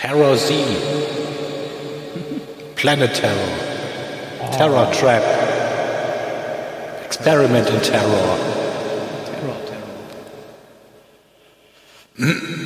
Terror Z. Planet Terror. Terror Trap. Experiment in Terror. Terror, Terror.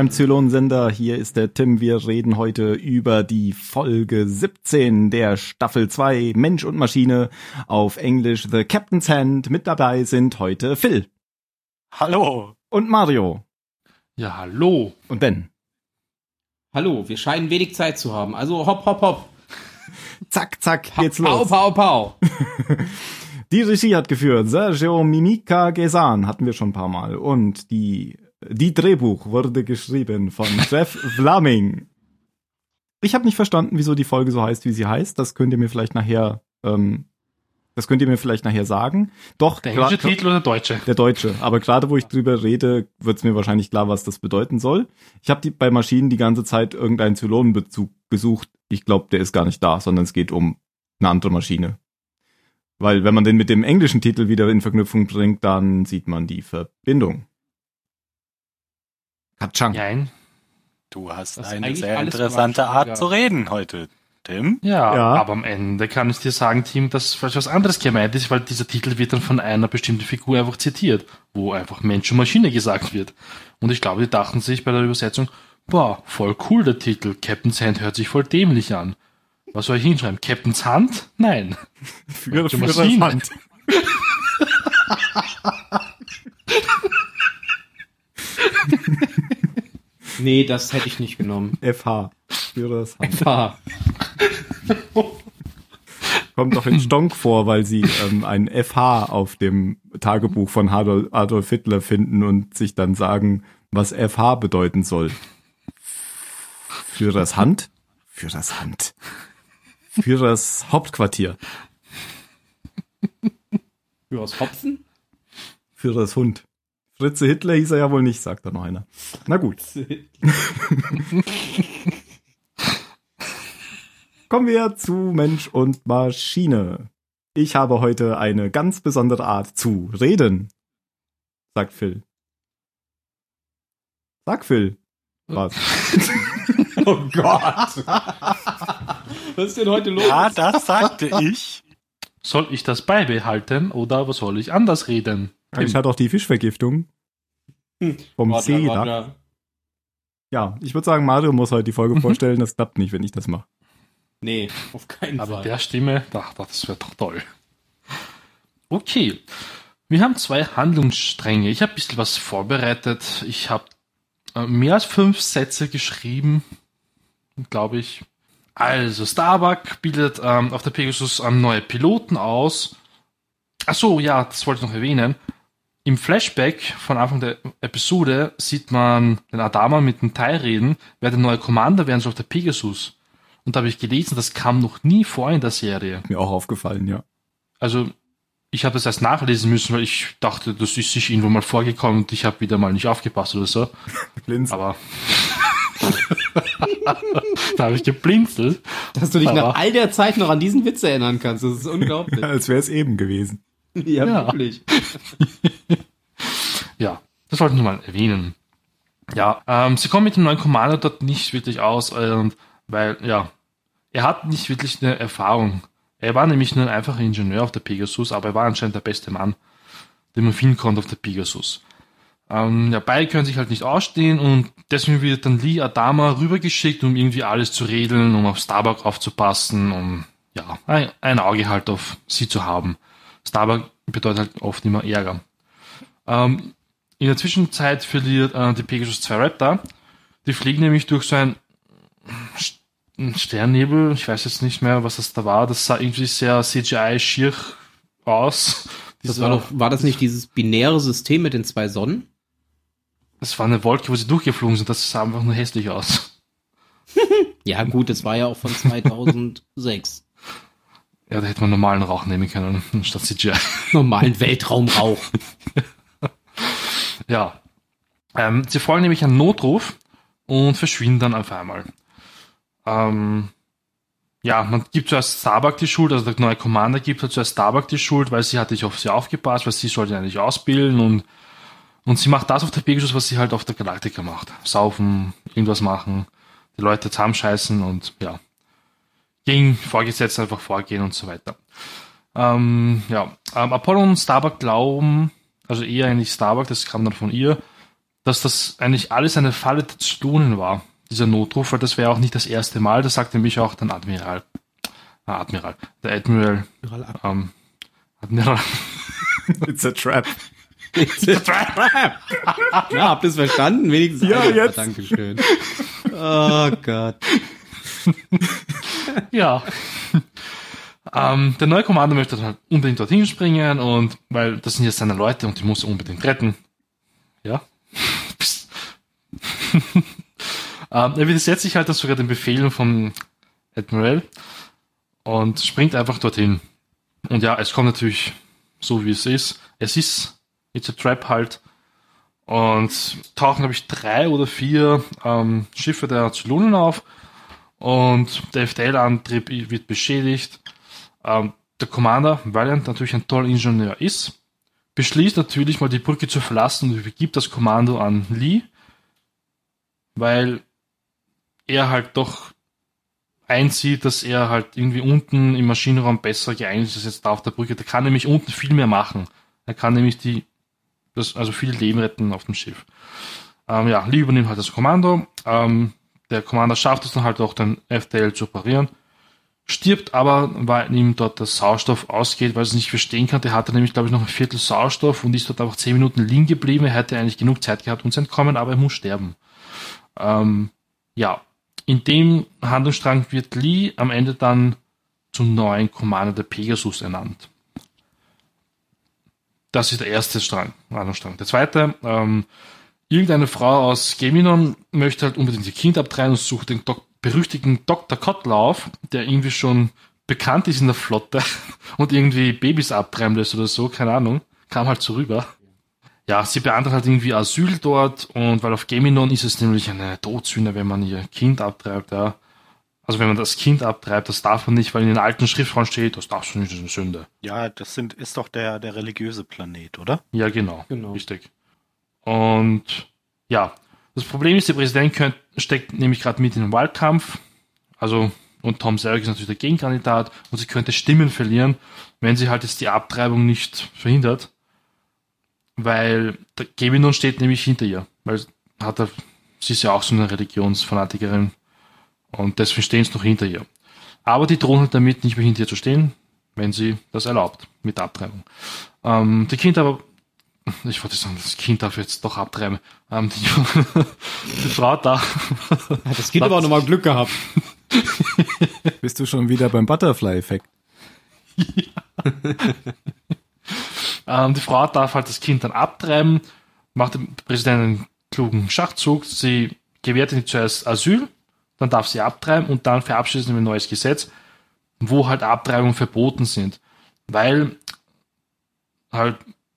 beim Zylon-Sender, hier ist der Tim. Wir reden heute über die Folge 17 der Staffel 2 Mensch und Maschine auf Englisch The Captain's Hand. Mit dabei sind heute Phil. Hallo. Und Mario. Ja, hallo. Und Ben. Hallo, wir scheinen wenig Zeit zu haben. Also hopp, hopp, hopp. zack, zack, geht's los. Pau, pau, pau. die Regie hat geführt Sergio Mimica Gesan, hatten wir schon ein paar Mal. Und die die Drehbuch wurde geschrieben von Jeff Fleming. Ich habe nicht verstanden, wieso die Folge so heißt, wie sie heißt. Das könnt ihr mir vielleicht nachher, ähm, das könnt ihr mir vielleicht nachher sagen. Doch. Der englische Titel oder der deutsche? Der deutsche. Aber gerade wo ich drüber rede, wird es mir wahrscheinlich klar, was das bedeuten soll. Ich habe bei Maschinen die ganze Zeit irgendeinen Zylonenbezug gesucht. Ich glaube, der ist gar nicht da, sondern es geht um eine andere Maschine. Weil wenn man den mit dem englischen Titel wieder in Verknüpfung bringt, dann sieht man die Verbindung. Katschang. Nein. Du hast das eine sehr interessante Art zu reden heute, Tim. Ja, ja, aber am Ende kann ich dir sagen, Tim, dass vielleicht was anderes gemeint ist, weil dieser Titel wird dann von einer bestimmten Figur einfach zitiert, wo einfach Mensch und Maschine gesagt wird. Und ich glaube, die dachten sich bei der Übersetzung, boah, voll cool der Titel, Captain's Hand hört sich voll dämlich an. Was soll ich hinschreiben? Captain's Hand? Nein. Für, für Maschine. Hand. Nee, das hätte ich nicht genommen. FH. Führers Hand. FH. Kommt doch in Stonk vor, weil sie ähm, ein FH auf dem Tagebuch von Adolf Hitler finden und sich dann sagen, was FH bedeuten soll. Führers Hand? Führers Hand. Führers Hauptquartier. Führers Hopfen? Führers Hund. Fritze Hitler hieß er ja wohl nicht, sagt da noch einer. Na gut. Kommen wir zu Mensch und Maschine. Ich habe heute eine ganz besondere Art zu reden, sagt Phil. Sag Phil. Was? oh Gott. Was ist denn heute los? Ja, das sagte ich. Soll ich das beibehalten oder was soll ich anders reden? Ich hatte auch die Fischvergiftung. Hm. Vom Warte, See. Warte. Ja, ich würde sagen, Mario muss heute die Folge vorstellen. Das klappt nicht, wenn ich das mache. Nee, auf keinen Aber Fall. Aber der Stimme, ach, das wäre doch toll. Okay. Wir haben zwei Handlungsstränge. Ich habe ein bisschen was vorbereitet. Ich habe äh, mehr als fünf Sätze geschrieben, glaube ich. Also, Starbuck bildet ähm, auf der Pegasus ähm, neue Piloten aus. Ach so, ja, das wollte ich noch erwähnen. Im Flashback von Anfang der Episode sieht man den Adama mit dem Teil reden, wer der neue Commander werden soll auf der Pegasus. Und da habe ich gelesen, das kam noch nie vor in der Serie. Mir auch aufgefallen, ja. Also, ich habe das erst nachlesen müssen, weil ich dachte, das ist sich irgendwo mal vorgekommen und ich habe wieder mal nicht aufgepasst oder so. Blinzel. Aber da habe ich geblinzelt. Dass du dich nach all der Zeit noch an diesen Witz erinnern kannst, das ist unglaublich. Als wäre es eben gewesen. Ja, ja. wirklich. ja, das wollte ich nur mal erwähnen. Ja, ähm, sie kommen mit dem neuen Commander dort nicht wirklich aus, äh, weil, ja, er hat nicht wirklich eine Erfahrung. Er war nämlich nur ein einfacher Ingenieur auf der Pegasus, aber er war anscheinend der beste Mann, den man finden konnte auf der Pegasus. Ähm, ja, beide können sich halt nicht ausstehen und deswegen wird dann Lee Adama rübergeschickt, um irgendwie alles zu regeln, um auf Starbuck aufzupassen, um ja, ein, ein Auge halt auf sie zu haben. Starbuck bedeutet halt oft immer Ärger. Ähm, in der Zwischenzeit verliert äh, die Pegasus zwei Raptor. Die fliegen nämlich durch so ein Sternnebel, ich weiß jetzt nicht mehr, was das da war. Das sah irgendwie sehr CGI-schier aus. Das war doch, war das nicht dieses binäre System mit den zwei Sonnen? Das war eine Wolke, wo sie durchgeflogen sind. Das sah einfach nur hässlich aus. ja, gut, das war ja auch von 2006. Ja, da hätte man normalen Rauch nehmen können, statt CGI. Normalen Weltraumrauch. ja. Ähm, sie folgen nämlich einen Notruf und verschwinden dann auf einmal. Ähm, ja, man gibt zuerst Starbuck die Schuld, also der neue Commander gibt halt zuerst Starbuck die Schuld, weil sie hat nicht auf sie aufgepasst, weil sie sollte eigentlich ausbilden und, und sie macht das auf der Pegasus, was sie halt auf der Galaktika macht. Saufen, irgendwas machen, die Leute zusammenscheißen und ja, gegen Vorgesetzte einfach vorgehen und so weiter. Ähm, ja, ähm, Apollo und Starbuck glauben, also eher eigentlich Starbuck, das kam dann von ihr, dass das eigentlich alles eine Falle der Zylonen war dieser Notruf, weil das wäre auch nicht das erste Mal, das sagte mich auch dann Admiral. Ah, Admiral. Der Admiral. Ähm, Admiral. It's a trap. It's a trap. ja, habt ihr es verstanden? Wenigstens. Ja, jetzt. Dankeschön. Oh Gott. ja. Ähm, der neue Kommando möchte halt unbedingt dorthin springen und weil das sind jetzt seine Leute und die muss er unbedingt retten. Ja. Ähm, er widersetzt sich halt dann sogar den Befehlen von Admiral und springt einfach dorthin. Und ja, es kommt natürlich so, wie es ist. Es ist It's a Trap halt. Und tauchen, glaube ich, drei oder vier ähm, Schiffe der Zylonen auf. Und der FTL-Antrieb wird beschädigt. Ähm, der Commander, er natürlich ein toller Ingenieur ist, beschließt natürlich mal die Brücke zu verlassen und übergibt das Kommando an Lee, weil er halt doch einsieht, dass er halt irgendwie unten im Maschinenraum besser geeignet ist als jetzt da auf der Brücke. Der kann nämlich unten viel mehr machen. Er kann nämlich die, das, also viele Leben retten auf dem Schiff. Ähm, ja, Lee übernimmt halt das Kommando. Ähm, der Commander schafft es dann halt auch, den FTL zu operieren. Stirbt aber, weil ihm dort der Sauerstoff ausgeht, weil er es nicht verstehen kann. Der hatte nämlich, glaube ich, noch ein Viertel Sauerstoff und ist dort einfach zehn Minuten liegen geblieben. Er hätte eigentlich genug Zeit gehabt, um zu entkommen, aber er muss sterben. Ähm, ja, in dem Handlungsstrang wird Lee am Ende dann zum neuen Commander der Pegasus ernannt. Das ist der erste Strang, Handlungsstrang. Der zweite, ähm, irgendeine Frau aus Geminon möchte halt unbedingt ihr Kind abtreiben und sucht den Dok berüchtigten Dr. Kottlauf, der irgendwie schon bekannt ist in der Flotte und irgendwie Babys abtreiben lässt oder so, keine Ahnung, kam halt so rüber ja, sie beantragt halt irgendwie Asyl dort und weil auf Geminon ist es nämlich eine Todsünde, wenn man ihr Kind abtreibt, ja. Also wenn man das Kind abtreibt, das darf man nicht, weil in den alten Schriftraum steht, das darfst du nicht, das ist eine Sünde. Ja, das sind, ist doch der, der religiöse Planet, oder? Ja, genau. genau. Richtig. Und ja, das Problem ist, der Präsident könnt, steckt nämlich gerade mit in den Wahlkampf. Also, und Tom Selleck ist natürlich der Gegenkandidat und sie könnte Stimmen verlieren, wenn sie halt jetzt die Abtreibung nicht verhindert weil der Gewinon steht nämlich hinter ihr, weil hat er, sie ist ja auch so eine Religionsfanatikerin und deswegen stehen sie noch hinter ihr. Aber die drohen halt damit, nicht mehr hinter ihr zu stehen, wenn sie das erlaubt, mit der Abtreibung. Ähm, die Kind aber, ich wollte sagen, das Kind darf jetzt doch abtreiben. Ähm, die, die Frau da. Hat das Kind aber auch nochmal Glück gehabt. Bist du schon wieder beim Butterfly-Effekt? Ja. Ähm, die Frau darf halt das Kind dann abtreiben, macht dem Präsidenten einen klugen Schachzug, sie gewährt ihm zuerst Asyl, dann darf sie abtreiben und dann verabschiedet sie ein neues Gesetz, wo halt Abtreibungen verboten sind. Weil halt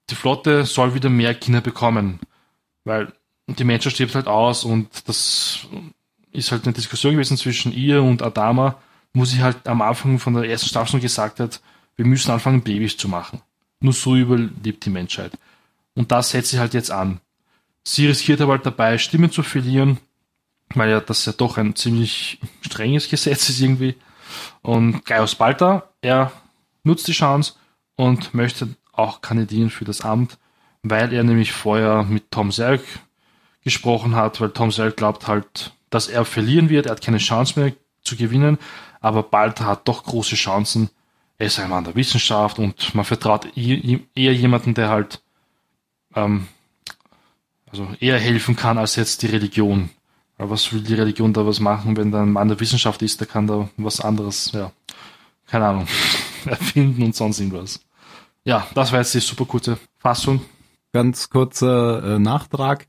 die Flotte soll wieder mehr Kinder bekommen. Weil die Menschheit stirbt halt aus und das ist halt eine Diskussion gewesen zwischen ihr und Adama, wo sie halt am Anfang von der ersten Staffel schon gesagt hat, wir müssen anfangen, Babys zu machen. Nur so überlebt die Menschheit. Und das setzt sie halt jetzt an. Sie riskiert aber halt dabei, Stimmen zu verlieren, weil ja das ja doch ein ziemlich strenges Gesetz ist irgendwie. Und Gaius Balta, er nutzt die Chance und möchte auch kandidieren für das Amt, weil er nämlich vorher mit Tom Selk gesprochen hat, weil Tom Selk glaubt halt, dass er verlieren wird, er hat keine Chance mehr zu gewinnen, aber Balta hat doch große Chancen, er ist ein Mann der Wissenschaft und man vertraut eher jemanden, der halt ähm, also eher helfen kann als jetzt die Religion. Aber was will die Religion da was machen, wenn da ein Mann der Wissenschaft ist, der kann da was anderes, ja, keine Ahnung, erfinden und sonst irgendwas. Ja, das war jetzt die super kurze Fassung. Ganz kurzer äh, Nachtrag.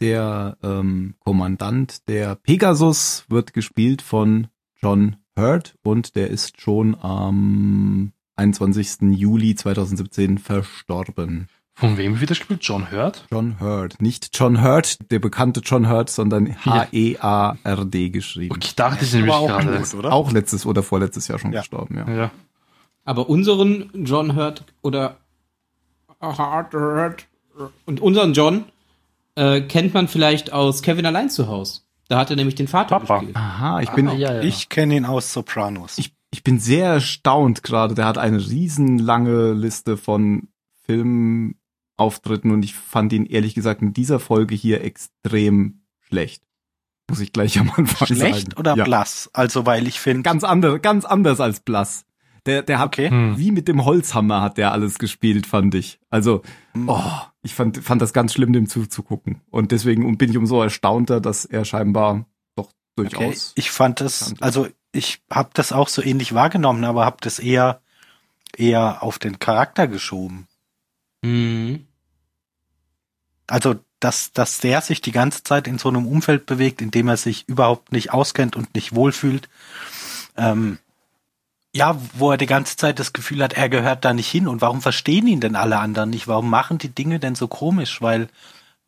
Der ähm, Kommandant der Pegasus wird gespielt von John Hurt und der ist schon am 21. Juli 2017 verstorben. Von wem wird das gespielt? John Hurt? John Hurt. Nicht John Hurt, der bekannte John Hurt, sondern H-E-A-R-D geschrieben. Okay, ich dachte ich nämlich gerade. Gut, oder? Auch letztes oder vorletztes Jahr schon ja. gestorben, ja. ja. Aber unseren John Hurt oder Hurt Hurt und unseren John äh, kennt man vielleicht aus Kevin allein zu Hause. Da hat er nämlich den Vater Papa. gespielt. Aha, ich bin, ah, ja, ja. ich kenne ihn aus Sopranos. Ich, ich bin sehr erstaunt gerade. Der hat eine riesenlange Liste von Filmen Auftritten und ich fand ihn ehrlich gesagt in dieser Folge hier extrem schlecht. Muss ich gleich am Anfang schlecht sagen. Schlecht oder ja. blass? Also weil ich finde ganz anders, ganz anders als blass. Der, der hat okay. Hm. wie mit dem Holzhammer hat der alles gespielt, fand ich. Also, hm. oh, ich fand, fand das ganz schlimm, dem zuzugucken. Und deswegen bin ich umso erstaunter, dass er scheinbar doch durchaus. Okay. Ich fand das, also ich habe das auch so ähnlich wahrgenommen, aber habe das eher eher auf den Charakter geschoben. Mhm. Also, dass, dass der sich die ganze Zeit in so einem Umfeld bewegt, in dem er sich überhaupt nicht auskennt und nicht wohlfühlt. Ähm, ja, wo er die ganze Zeit das Gefühl hat, er gehört da nicht hin. Und warum verstehen ihn denn alle anderen nicht? Warum machen die Dinge denn so komisch? Weil,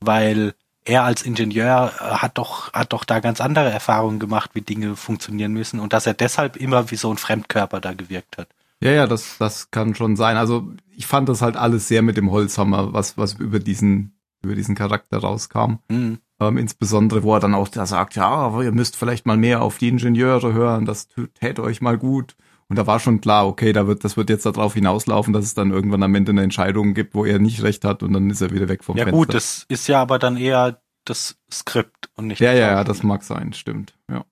weil er als Ingenieur äh, hat doch, hat doch da ganz andere Erfahrungen gemacht, wie Dinge funktionieren müssen und dass er deshalb immer wie so ein Fremdkörper da gewirkt hat. Ja, ja, das, das kann schon sein. Also ich fand das halt alles sehr mit dem Holzhammer, was, was über diesen über diesen Charakter rauskam. Mhm. Ähm, insbesondere, wo er dann auch da sagt, ja, aber ihr müsst vielleicht mal mehr auf die Ingenieure hören, das täte euch mal gut. Und da war schon klar, okay, da wird, das wird jetzt darauf hinauslaufen, dass es dann irgendwann am Ende eine Entscheidung gibt, wo er nicht recht hat und dann ist er wieder weg vom ja, Fenster. Ja gut, das ist ja aber dann eher das Skript und nicht. Ja, ja, ja, das mag sein, stimmt, ja.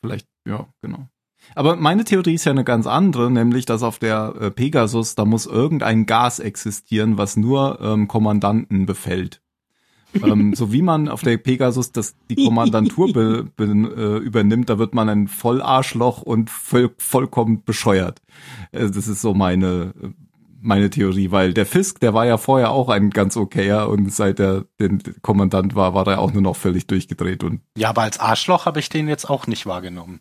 Vielleicht, ja, genau. Aber meine Theorie ist ja eine ganz andere, nämlich, dass auf der äh, Pegasus, da muss irgendein Gas existieren, was nur ähm, Kommandanten befällt. Ähm, so wie man auf der Pegasus das, die Kommandantur be, be, äh, übernimmt, da wird man ein Vollarschloch und voll, vollkommen bescheuert. Äh, das ist so meine, meine Theorie, weil der Fisk, der war ja vorher auch ein ganz okayer und seit er den Kommandant war, war er auch nur noch völlig durchgedreht und. Ja, aber als Arschloch habe ich den jetzt auch nicht wahrgenommen.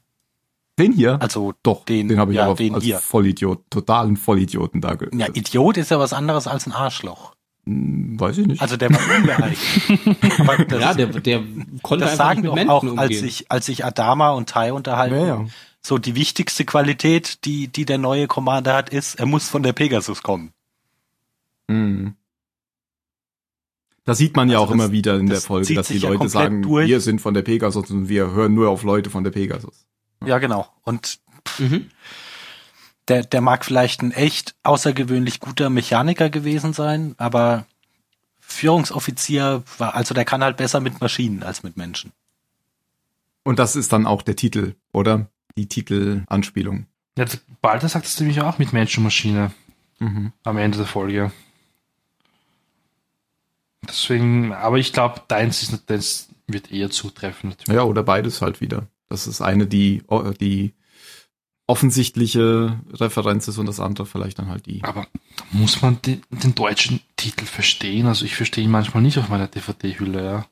Den hier? Also doch, den, den habe ich ja, aber als hier. Vollidiot, totalen Vollidioten da gehört. Ja, Idiot ist ja was anderes als ein Arschloch. Hm, weiß ich nicht. Also der war ungeeignet. ja, der, der konnte das sagen doch auch, umgehen. als sich als sich Adama und Tai unterhalten. Ja, ja. So die wichtigste Qualität, die die der neue Commander hat, ist, er muss von der Pegasus kommen. Mhm. Das sieht man ja also auch das, immer wieder in der Folge, dass die Leute sagen, durch. wir sind von der Pegasus und wir hören nur auf Leute von der Pegasus. Ja, genau. Und mhm. Der, der mag vielleicht ein echt außergewöhnlich guter Mechaniker gewesen sein, aber Führungsoffizier war, also der kann halt besser mit Maschinen als mit Menschen. Und das ist dann auch der Titel, oder? Die Titelanspielung. Ja, Balder sagt es nämlich auch mit Mensch und Maschine. Mhm. Am Ende der Folge. Deswegen, aber ich glaube, deins ist das wird eher zutreffen. Natürlich. Ja, oder beides halt wieder. Das ist eine, die, die offensichtliche Referenz ist und das andere vielleicht dann halt die. Aber muss man den, den deutschen Titel verstehen? Also ich verstehe ihn manchmal nicht auf meiner DVD-Hülle, ja.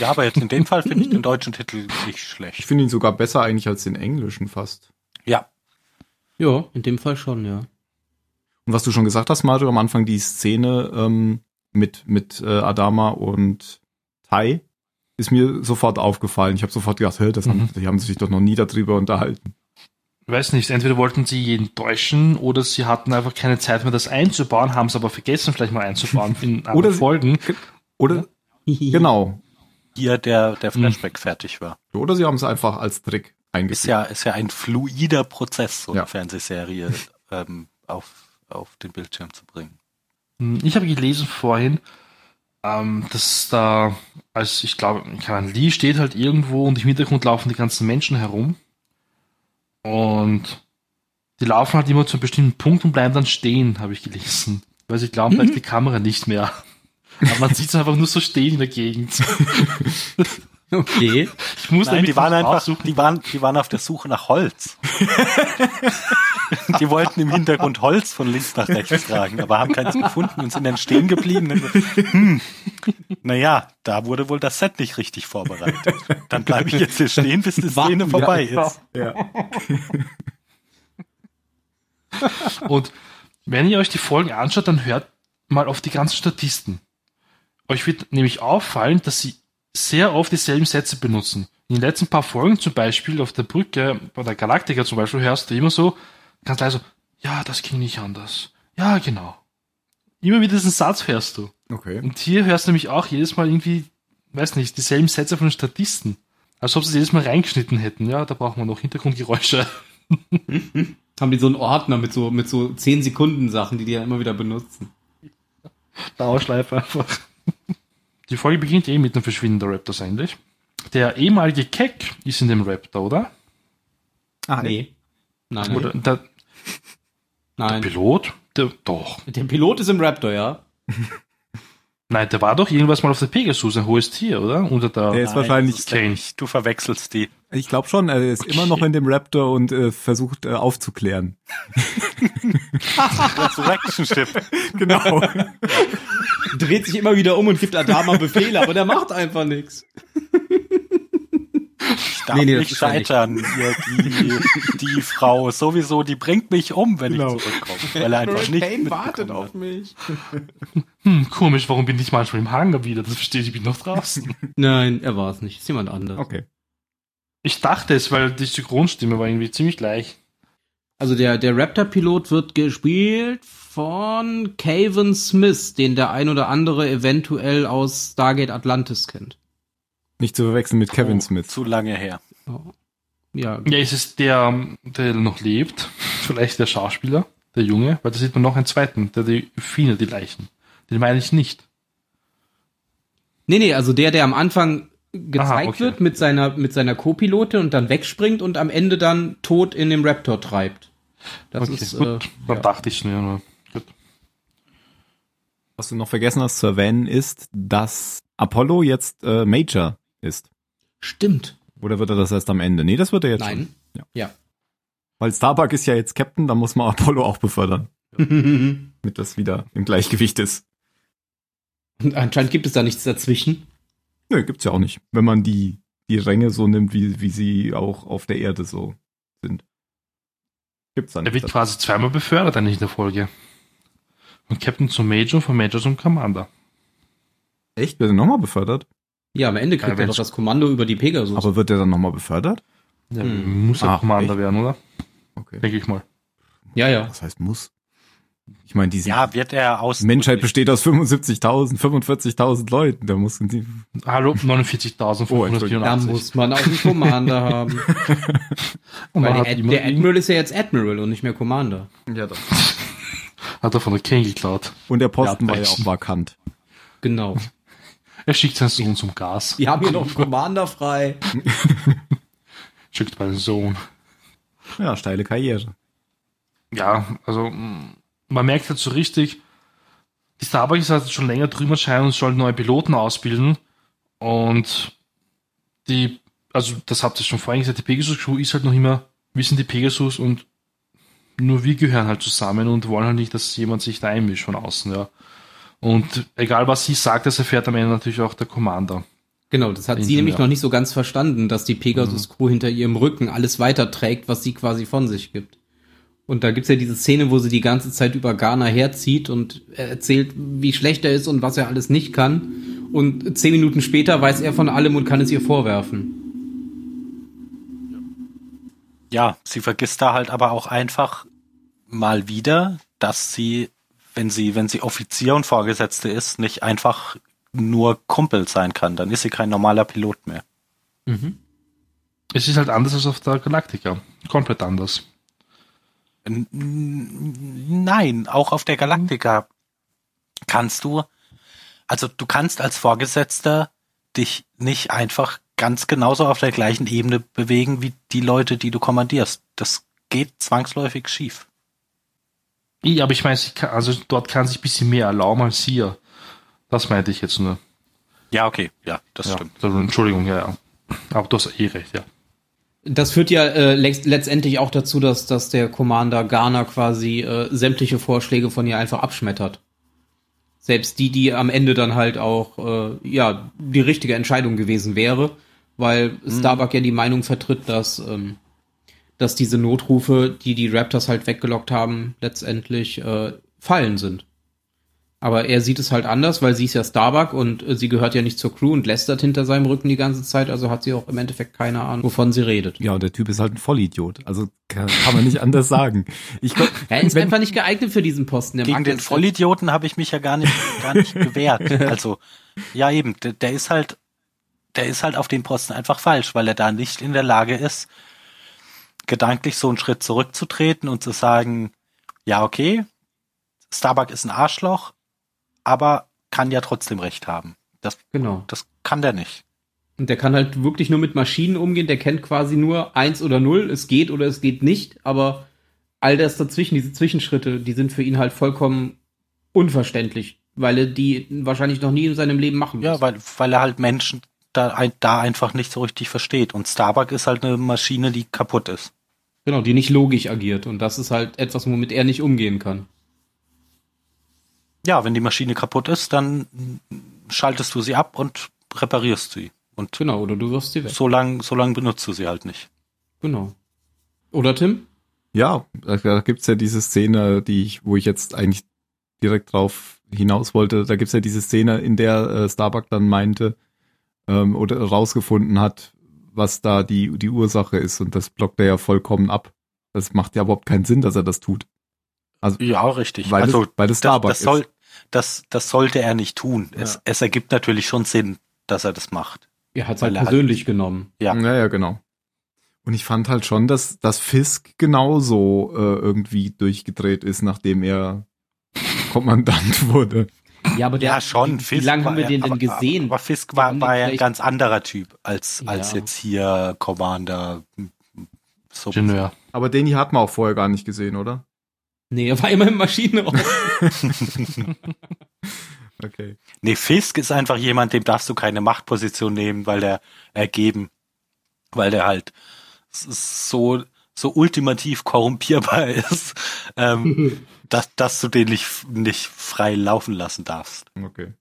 Ja, aber jetzt in dem Fall finde ich den deutschen Titel nicht schlecht. Ich finde ihn sogar besser eigentlich als den englischen fast. Ja. Ja, in dem Fall schon, ja. Und was du schon gesagt hast, Mario, am Anfang die Szene ähm, mit, mit äh, Adama und Tai, ist mir sofort aufgefallen. Ich habe sofort gedacht, hey, das mhm. haben, die haben sich doch noch nie darüber unterhalten. Ich weiß nicht, entweder wollten sie jeden täuschen oder sie hatten einfach keine Zeit mehr, das einzubauen, haben es aber vergessen, vielleicht mal einzubauen in oder Folgen. Oder genau. Hier der, der Flashback mhm. fertig war. Oder sie haben es einfach als Trick eingeführt. Ist ja, ist ja ein fluider Prozess, so eine ja. Fernsehserie ähm, auf, auf den Bildschirm zu bringen. Hm, ich habe gelesen vorhin, ähm, dass da, als ich glaube, Lee steht halt irgendwo und im Hintergrund laufen die ganzen Menschen herum. Und die laufen halt immer zu einem bestimmten Punkt und bleiben dann stehen, habe ich gelesen. weil sie glauben, vielleicht die Kamera nicht mehr. Aber man sieht es einfach nur so stehen in der Gegend. Okay. Ich muss Nein, die waren einfach, die waren, die waren auf der Suche nach Holz. die wollten im Hintergrund Holz von links nach rechts tragen, aber haben keins gefunden und sind dann stehen geblieben. Hm, naja, da wurde wohl das Set nicht richtig vorbereitet. Dann bleibe ich jetzt hier stehen, bis die Szene vorbei ist. Ja. Und wenn ihr euch die Folgen anschaut, dann hört mal auf die ganzen Statisten. Euch wird nämlich auffallen, dass sie sehr oft dieselben Sätze benutzen. In den letzten paar Folgen zum Beispiel auf der Brücke, bei der Galaktika zum Beispiel, hörst du immer so, ganz leise, so, ja, das ging nicht anders. Ja, genau. Immer wieder diesen Satz hörst du. Okay. Und hier hörst du nämlich auch jedes Mal irgendwie, weiß nicht, dieselben Sätze von den Statisten. Als ob sie es jedes Mal reingeschnitten hätten. Ja, da brauchen wir noch Hintergrundgeräusche. Haben die so einen Ordner mit so, mit so 10 Sekunden Sachen, die die ja immer wieder benutzen. Dauerschleife einfach. Die Folge beginnt eh mit dem Verschwinden der Raptors eigentlich. Der ehemalige Keck ist in dem Raptor, oder? Ah, Nee. Nein, nein. Oder der nein. Pilot? Der, doch. Der Pilot ist im Raptor, ja. Nein, der war doch irgendwas mal auf der Pegasus, ein hohes Tier, oder? Unter der, Der ist Nein, wahrscheinlich, der nicht. Du verwechselst die. ich glaube schon, er ist immer noch in dem Raptor und äh, versucht äh, aufzuklären. Resurrection Ship. Genau. Dreht sich immer wieder um und gibt Adama Befehle, aber der macht einfach nichts. Ich darf Nee, nee, das nicht er scheitern. Hier, die, die Frau sowieso, die bringt mich um, wenn Genau. ich zurückkomme. Weil er einfach nicht Kane wartet auf mich. hm, komisch, warum bin ich manchmal im Hangar wieder? Das verstehe ich, ich bin noch draußen. Nein, er war es nicht. Ist jemand anderes. Okay. Ich dachte es, weil die Synchronstimme war irgendwie ziemlich gleich. Also der, der Raptor-Pilot wird gespielt von Caven Smith, den der ein oder andere eventuell aus Stargate Atlantis kennt. Nicht zu verwechseln mit Kevin Oh, Smith. Zu lange her. Ja, Ja, ist es der, der noch lebt? Vielleicht der Schauspieler, der Junge? Weil da sieht man noch einen zweiten, der die findet die Leichen. Den meine ich nicht. Nee, nee, also der, der am Anfang gezeigt Aha, okay. wird mit seiner, mit seiner Co-Pilotin und dann wegspringt und am Ende dann tot in dem Raptor treibt. Das okay, ist, gut. äh, ja. dachte ich nur. nur. Was du noch vergessen hast zu erwähnen, ist, dass Apollo jetzt äh, Major ist. Stimmt. Oder wird er das erst am Ende? Nee, das wird er jetzt Nein. schon. Ja. Ja. Weil Starbuck ist ja jetzt Captain, da muss man Apollo auch befördern, damit das wieder im Gleichgewicht ist. Und anscheinend gibt es da nichts dazwischen. Nö, gibt's ja auch nicht. Wenn man die, die Ränge so nimmt, wie, wie sie auch auf der Erde so sind. Gibt's da Er nicht. wird quasi zweimal befördert eigentlich in der Folge. Von Captain zum Major, von Major zum Commander. Echt? Wird er nochmal befördert? Ja, am Ende kriegt Ja, er doch das Kommando über die Pegasus. Aber wird er dann nochmal befördert? Ja, Hm. Muss er Ach, Commander echt? werden, oder? Okay. Denke ich mal. ja, ja. Was heißt muss? Ich meine, die Ja, wird er aus. Menschheit besteht aus 75.000, 45.000 Leuten. Da muss die, Hallo, Oh, 49.584. Da muss man auch einen Commander haben. Weil der, Ad Admiral ist ja jetzt Admiral und nicht mehr Commander. ja, doch. Hat er von der King geklaut. Und der Posten Ja, war ja auch vakant. Genau. Er schickt seinen Sohn zum Gas. Wir haben hier noch einen Commander frei. Schickt meinen Sohn. Ja, steile Karriere. Ja, also mh, man merkt halt so richtig, die Starbucks ist halt schon länger drüber scheinen und sollen neue Piloten ausbilden. Und die, also das habt ihr schon vorhin gesagt, die Pegasus Crew ist halt noch immer, wir sind die Pegasus und nur wir gehören halt zusammen und wollen halt nicht, dass jemand sich da einmischt von außen, ja. Und egal was sie sagt, das erfährt am Ende natürlich auch der Commander. Genau, das hat sie nämlich noch nicht so ganz verstanden, dass die Pegasus Crew hinter ihrem Rücken alles weiterträgt, was sie quasi von sich gibt. Und da gibt's ja diese Szene, wo sie die ganze Zeit über Ghana herzieht und er erzählt, wie schlecht er ist und was er alles nicht kann. Und zehn Minuten später weiß er von allem und kann es ihr vorwerfen. Ja, sie vergisst da halt aber auch einfach mal wieder, dass sie, wenn sie, wenn sie Offizier und Vorgesetzte ist, nicht einfach nur Kumpel sein kann. Dann ist sie kein normaler Pilot mehr. Es ist halt anders als auf der Galactica. Komplett anders. Nein, auch auf der Galaktika kannst du, also du kannst als Vorgesetzter dich nicht einfach ganz genauso auf der gleichen Ebene bewegen wie die Leute, die du kommandierst. Das geht zwangsläufig schief. Ja, aber ich meine, also dort kann sich ein bisschen mehr erlauben als hier. Das meinte ich jetzt nur. Ja, okay, ja, das Ja, stimmt. Entschuldigung, ja, ja. Aber du hast eh recht, ja. Das führt ja äh, letztendlich auch dazu, dass, dass der Commander Garner quasi äh, sämtliche Vorschläge von ihr einfach abschmettert. Selbst die, die am Ende dann halt auch äh, ja die richtige Entscheidung gewesen wäre, weil Starbuck ja die Meinung vertritt, dass ähm, dass diese Notrufe, die die Raptors halt weggelockt haben, letztendlich äh, Fallen sind. Aber er sieht es halt anders, weil sie ist ja Starbuck und äh, sie gehört ja nicht zur Crew und lästert hinter seinem Rücken die ganze Zeit, also hat sie auch im Endeffekt keine Ahnung, wovon sie redet. Ja, und der Typ ist halt ein Vollidiot. Also kann, kann man nicht anders sagen. Ich glaub, Er ist wenn- einfach nicht geeignet für diesen Posten. Der Gegen den Vollidioten habe ich mich ja gar nicht, gar nicht gewehrt. Also, ja eben, der, der ist halt, der ist halt auf den Posten einfach falsch, weil er da nicht in der Lage ist, gedanklich so einen Schritt zurückzutreten und zu sagen, ja, okay, Starbuck ist ein Arschloch, aber kann ja trotzdem recht haben. Das, Genau. das kann der nicht. Und der kann halt wirklich nur mit Maschinen umgehen. Der kennt quasi nur eins oder null. Es geht oder es geht nicht. Aber all das dazwischen, diese Zwischenschritte, die sind für ihn halt vollkommen unverständlich, weil er die wahrscheinlich noch nie in seinem Leben machen Ja, muss. weil, weil er halt Menschen da, ein, da einfach nicht so richtig versteht. Und Starbuck ist halt eine Maschine, die kaputt ist. Genau, die nicht logisch agiert. Und das ist halt etwas, womit er nicht umgehen kann. Ja, wenn die Maschine kaputt ist, dann schaltest du sie ab und reparierst sie. Und Genau, oder du wirfst sie weg. so lang, so lang benutzt du sie halt nicht. Genau. Oder Tim? Ja, da, da gibt's ja diese Szene, die ich, wo ich jetzt eigentlich direkt drauf hinaus wollte. Da gibt's ja diese Szene, in der äh, Starbuck dann meinte ähm, oder rausgefunden hat, was da die die Ursache ist und das blockt er ja vollkommen ab. Das macht ja überhaupt keinen Sinn, dass er das tut. Also Ja, richtig. weil, also es, weil es das, Starbuck das soll, ist. das, das sollte er nicht tun. Es, Ja. es ergibt natürlich schon Sinn, dass er das macht. Er hat es halt halt- persönlich genommen. Ja. Ja, ja, genau. Und ich fand halt schon, dass, dass Fisk genauso äh, irgendwie durchgedreht ist, nachdem er Kommandant wurde. Ja, aber der, ja, schon. Wie, wie lange haben wir war- den denn aber, gesehen? Aber Fisk war, war ja ein ganz anderer Typ als, Ja. als jetzt hier Commander. So. Ingenieur. Aber den hier hat man auch vorher gar nicht gesehen, oder? Nee, er war immer im Maschinenraum. Okay. Nee, Fisk ist einfach jemand, dem darfst du keine Machtposition nehmen, weil der ergeben, weil der halt so so ultimativ korrumpierbar ist, ähm, dass, dass du den nicht, nicht frei laufen lassen darfst. Okay.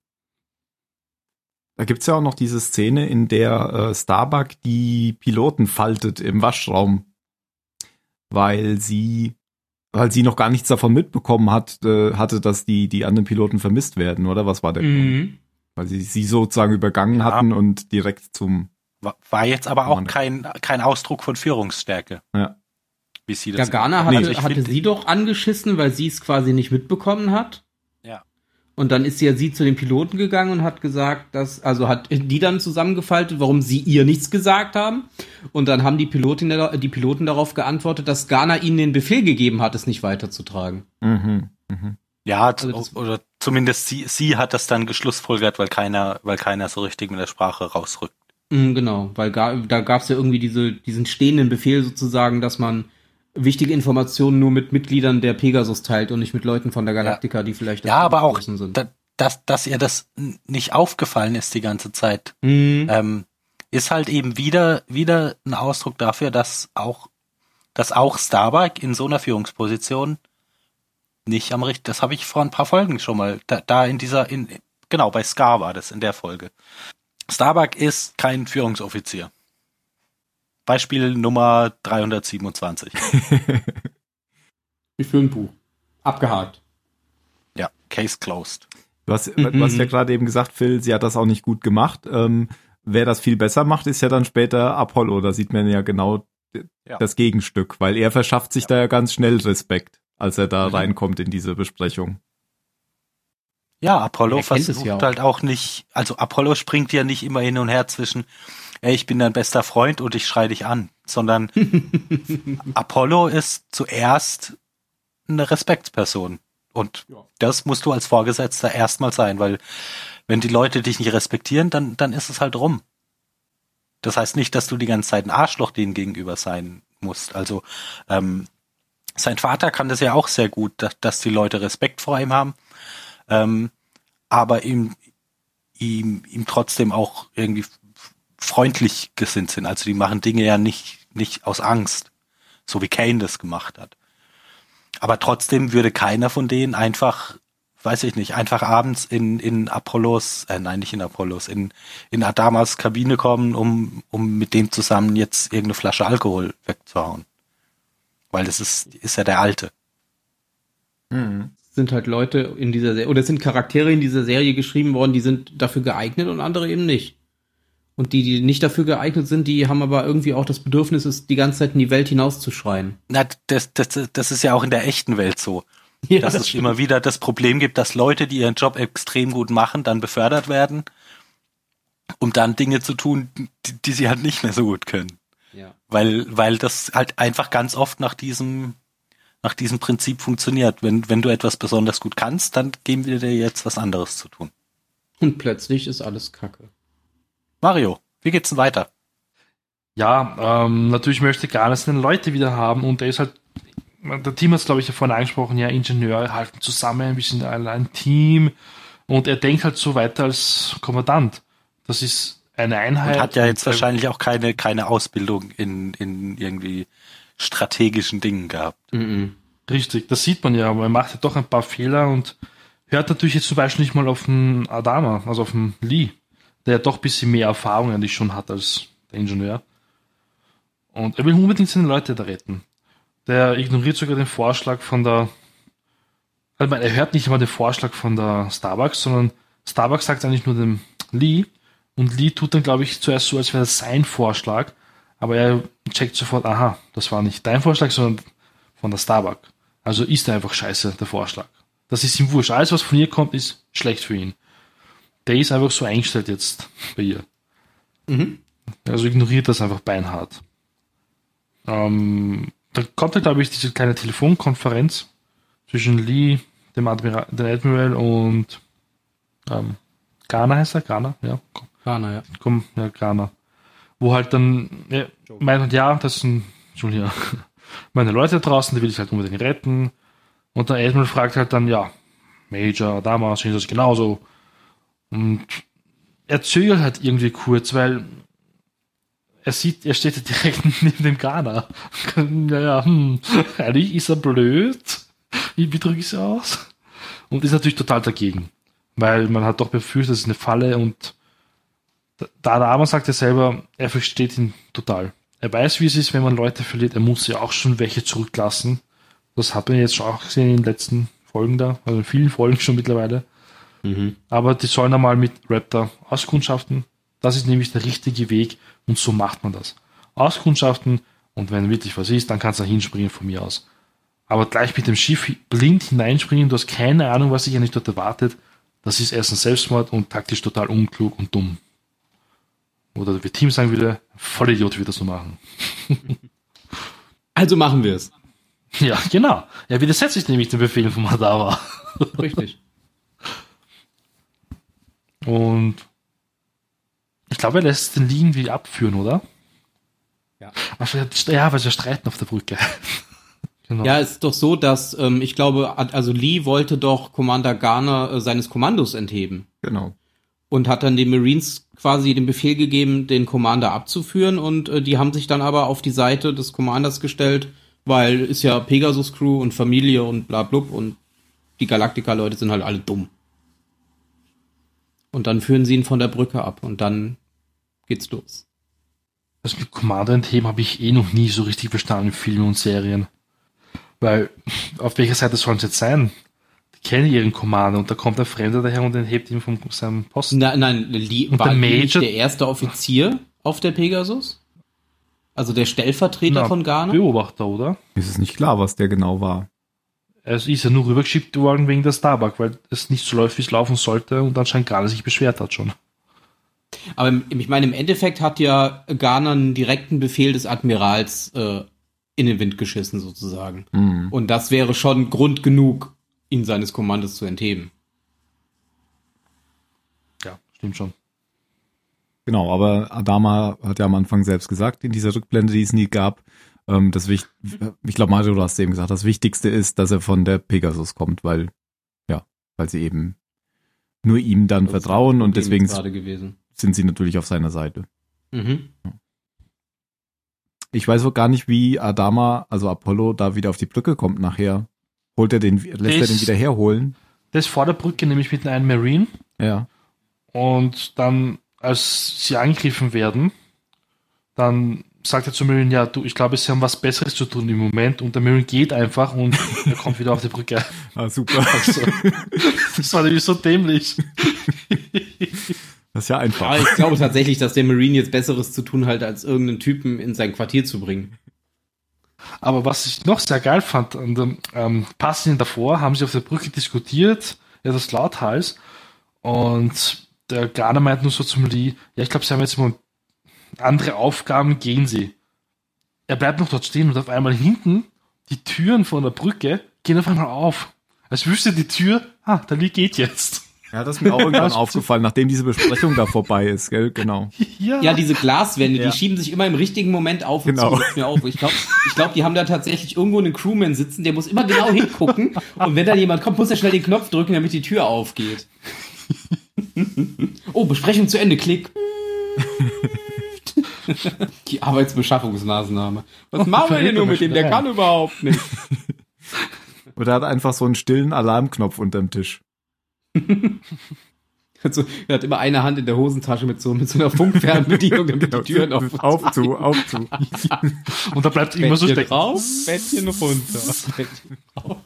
Da gibt's ja auch noch diese Szene, in der äh, Starbuck die Piloten faltet im Waschraum, weil sie, weil sie noch gar nichts davon mitbekommen hat, äh, hatte, dass die die anderen Piloten vermisst werden, oder was war der Grund? mhm. Weil sie sie sozusagen übergangen Ja. hatten und direkt zum War, war jetzt aber auch kein, kein Ausdruck von Führungsstärke. Ja. Wie sie Ja, das Ghana Nee, hatte, ich hatte sie doch angeschissen, weil sie es quasi nicht mitbekommen hat. Ja. Und dann ist sie ja sie zu den Piloten gegangen und hat gesagt, dass, also hat die dann zusammengefaltet, warum sie ihr nichts gesagt haben. Und dann haben die Pilotin, die Piloten darauf geantwortet, dass Ghana ihnen den Befehl gegeben hat, es nicht weiterzutragen. mhm, mhm. Ja, Also das- oder zumindest sie, sie hat das dann geschlussfolgert, weil keiner, weil keiner so richtig mit der Sprache rausrückt. Mhm, genau, weil ga, da gab es ja irgendwie diese, diesen stehenden Befehl sozusagen, dass man wichtige Informationen nur mit Mitgliedern der Pegasus teilt und nicht mit Leuten von der Galaktika, die vielleicht Ja, aber auch, sind. da, dass, dass ihr das nicht aufgefallen ist die ganze Zeit, Mhm. ähm, ist halt eben wieder, wieder ein Ausdruck dafür, dass auch, dass auch Starbuck in so einer Führungsposition nicht am Richt, das habe ich vor ein paar Folgen schon mal, da, da in dieser, in, genau, bei Scar war das in der Folge. Starbuck ist kein Führungsoffizier. Beispiel Nummer 327. Wie für ein Buch. Abgehakt. Ja, Case closed. Du hast, Mhm. du hast ja gerade eben gesagt, Phil, sie hat das auch nicht gut gemacht. Ähm, wer das viel besser macht, ist ja dann später Apollo. Da sieht man ja genau Ja. das Gegenstück, weil er verschafft sich da ja ganz schnell Respekt, als er da Mhm. reinkommt in diese Besprechung. Ja, Apollo Er versucht ja auch. halt auch nicht, also Apollo springt ja nicht immer hin und her zwischen, ey, ich bin dein bester Freund und ich schrei dich an, sondern Apollo ist zuerst eine Respektsperson. Und Ja. das musst du als Vorgesetzter erstmal sein, weil wenn die Leute dich nicht respektieren, dann, dann ist es halt rum. Das heißt nicht, dass du die ganze Zeit ein Arschloch denen gegenüber sein musst. Also ähm, sein Vater kann das ja auch sehr gut, dass, dass die Leute Respekt vor ihm haben, ähm, aber ihm, ihm, ihm trotzdem auch irgendwie freundlich gesinnt sind. Also die machen Dinge ja nicht, nicht aus Angst, so wie Kane das gemacht hat. Aber trotzdem würde keiner von denen einfach, weiß ich nicht, einfach abends in, in Apollos, äh, nein, nicht in Apollos, in, in Adamas Kabine kommen, um, um mit dem zusammen jetzt irgendeine Flasche Alkohol wegzuhauen. Weil das ist, ist ja der Alte. Mhm. Sind halt Leute in dieser Serie, oder sind Charaktere in dieser Serie geschrieben worden, die sind dafür geeignet und andere eben nicht. Und die, die nicht dafür geeignet sind, die haben aber irgendwie auch das Bedürfnis, es die ganze Zeit in die Welt hinauszuschreien. Na, das, das, das ist ja auch in der echten Welt so. Ja, dass das es stimmt. immer wieder das Problem gibt, dass Leute, die ihren Job extrem gut machen, dann befördert werden, um dann Dinge zu tun, die, die sie halt nicht mehr so gut können. Ja. Weil, weil das halt einfach ganz oft nach diesem, nach diesem Prinzip funktioniert. Wenn, wenn du etwas besonders gut kannst, dann geben wir dir jetzt was anderes zu tun. Und plötzlich ist alles Kacke. Mario, wie geht's denn weiter? Ja, ähm, natürlich möchte Garner seine Leute wieder haben und er ist halt, der Team hat es glaube ich ja vorhin angesprochen, ja, Ingenieure halten zusammen, wir sind alle ein Team und er denkt halt so weiter als Kommandant. Das ist eine Einheit. Und hat ja jetzt wahrscheinlich auch keine, keine Ausbildung in, in irgendwie strategischen Dingen gehabt. Mhm. Richtig, das sieht man ja, aber er macht ja doch ein paar Fehler und hört natürlich jetzt zum Beispiel nicht mal auf den Adama, also auf den Lee der doch ein bisschen mehr Erfahrung eigentlich schon hat als der Ingenieur. Und er will unbedingt seine Leute da retten. Der ignoriert sogar den Vorschlag von der, also er hört nicht immer den Vorschlag von der Starbucks, sondern Starbucks sagt eigentlich nur dem Lee und Lee tut dann, glaube ich, zuerst so, als wäre das sein Vorschlag, aber er checkt sofort, aha, das war nicht dein Vorschlag, sondern von der Starbucks. Also ist er einfach scheiße, der Vorschlag. Das ist ihm wurscht. Alles, was von ihr kommt, ist schlecht für ihn der ist einfach so eingestellt jetzt bei ihr. Mhm. Also ignoriert das einfach beinhart. Ähm, da kommt ja, glaube ich, diese kleine Telefonkonferenz zwischen Lee, dem Admiral, dem Admiral und ähm, Ghana heißt er? Ghana, ja. Ghana, ja. Komm, ja, Ghana. Wo halt dann ja, meint, ja, das sind schon hier meine Leute draußen, die will ich halt unbedingt retten. Und der Admiral fragt halt dann, ja, Major, damals sehen das genauso. Und er zögert halt irgendwie kurz, weil er sieht, er steht ja direkt neben dem Ghana. naja, hm, eigentlich ist er blöd. Wie, wie drücke ich es aus? Und ist natürlich total dagegen. Weil man hat doch befürchtet, es ist eine Falle und da Dama sagt er selber, er versteht ihn total. Er weiß, wie es ist, wenn man Leute verliert. Er muss ja auch schon welche zurücklassen. Das hat man jetzt schon auch gesehen in den letzten Folgen da, also in vielen Folgen schon mittlerweile. Mhm. Aber die sollen einmal mit Raptor auskundschaften. Das ist nämlich der richtige Weg und so macht man das. Auskundschaften und wenn wirklich was ist, dann kannst du da hinspringen von mir aus. Aber gleich mit dem Schiff blind hineinspringen, du hast keine Ahnung, was sich eigentlich dort erwartet, das ist erstens Selbstmord und taktisch total unklug und dumm. Oder wie Team sagen würde, voll Idiot würde das so machen. Also machen wir es. Ja, genau. Er widersetzt sich nämlich den Befehlen von Madawa. Richtig. Und ich glaube, er lässt den Lee irgendwie abführen, oder? Ja. Ja, weil sie streiten auf der Brücke. genau. Ja, es ist doch so, dass ähm, ich glaube, also Lee wollte doch Commander Garner äh, seines Kommandos entheben. Genau. Und hat dann den Marines quasi den Befehl gegeben, den Commander abzuführen und äh, die haben sich dann aber auf die Seite des Commanders gestellt, weil ist ja Pegasus Crew und Familie und bla blub und die Galactica-Leute sind halt alle dumm. Und dann führen sie ihn von der Brücke ab und dann geht's los. Das mit Commander entheben habe ich eh noch nie so richtig verstanden in Filmen und Serien. Weil, auf welcher Seite sollen sie jetzt sein? Die kennen ihren Commander und da kommt der Fremde daher und enthebt ihn von seinem Posten. Nein, nein, Lee, und war der Major der erste Offizier auf der Pegasus? Also der Stellvertreter Na, von Ghana? Beobachter, oder? Ist es nicht klar, was der genau war. Es ist ja nur rübergeschickt worden wegen der Starbuck, weil es nicht so läuft, wie es laufen sollte und anscheinend gerade sich beschwert hat schon. Aber ich meine, im Endeffekt hat ja Garner einen direkten Befehl des Admirals äh, in den Wind geschissen, sozusagen. Mhm. Und das wäre schon Grund genug, ihn seines Kommandos zu entheben. Ja, stimmt schon. Genau, aber Adama hat ja am Anfang selbst gesagt, in dieser Rückblende, die es nie gab, Ähm, das Wicht ich glaube, Mario, du hast eben gesagt, das Wichtigste ist, dass er von der Pegasus kommt, weil, ja, weil sie eben nur ihm dann Das vertrauen und deswegen sind sie natürlich auf seiner Seite. Mhm. Ich weiß auch gar nicht, wie Adama, also Apollo, da wieder auf die Brücke kommt nachher. Holt er den, lässt er Das- den wieder herholen? Der ist vor der Brücke nämlich mit einem Marine Ja. und dann, als sie angegriffen werden, dann sagt er zu Marine, ja, du, ich glaube, sie haben was Besseres zu tun im Moment und der Marine geht einfach und er kommt wieder auf die Brücke. Ah, super. Also, das war nämlich so dämlich. Das ist ja einfach. Aber ich glaube tatsächlich, dass der Marine jetzt Besseres zu tun hat, als irgendeinen Typen in sein Quartier zu bringen. Aber was ich noch sehr geil fand, an dem ähm, Passenden davor haben sie auf der Brücke diskutiert, etwas lauthals, und der Garner meint nur so zum Lee, ja, ich glaube, sie haben jetzt mal andere Aufgaben, gehen sie. Er bleibt noch dort stehen und auf einmal hinten, die Türen von der Brücke gehen auf einmal auf. Als wüsste die Tür, ah, der Lee geht jetzt. Ja, das ist mir auch irgendwann aufgefallen, nachdem diese Besprechung da vorbei ist, gell? Genau. Ja, diese Glaswände, Ja. die schieben sich immer im richtigen Moment auf und Genau. mir auf. Ich glaube, ich glaub, die haben da tatsächlich irgendwo einen Crewman sitzen, der muss immer genau hingucken. Und wenn da jemand kommt, muss er schnell den Knopf drücken, damit die Tür aufgeht. Oh, Besprechung zu Ende, klick. Die Arbeitsbeschaffungsmaßnahme. Was machen wir denn nur mit dem? Der kann überhaupt nicht. Oder er hat einfach so einen stillen Alarmknopf unterm Tisch. Also, er hat immer eine Hand in der Hosentasche mit so, mit so einer Funkfernbedienung, damit die Türen auf Genau. auf zu, auf zu. Und da bleibt immer so Bettchen stecken. rauf, Bettchen runter. Bettchen rauf.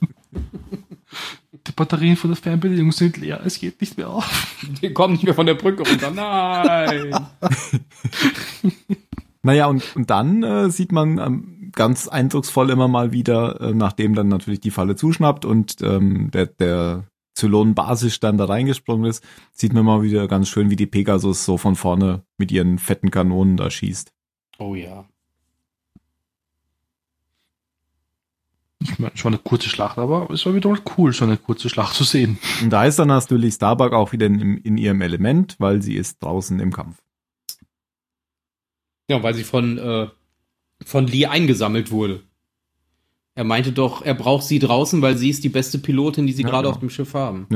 Die Batterien von der Fernbedienung sind leer, es geht nicht mehr auf. Wir kommen nicht mehr von der Brücke runter. Nein. Naja, und, und dann äh, sieht man ähm, ganz eindrucksvoll immer mal wieder, äh, nachdem dann natürlich die Falle zuschnappt und ähm, der, der Zylonen-Basis dann da reingesprungen ist, sieht man mal wieder ganz schön, wie die Pegasus so von vorne mit ihren fetten Kanonen da schießt. Oh ja. Ich meine, es war eine kurze Schlacht, aber es war wieder mal cool, so eine kurze Schlacht zu sehen. Und da ist dann natürlich Starbuck auch wieder in, in ihrem Element, weil sie ist draußen im Kampf. Ja, weil sie von, äh, von Lee eingesammelt wurde. Er meinte doch, er braucht sie draußen, weil sie ist die beste Pilotin, die sie Ja, gerade genau. auf dem Schiff haben.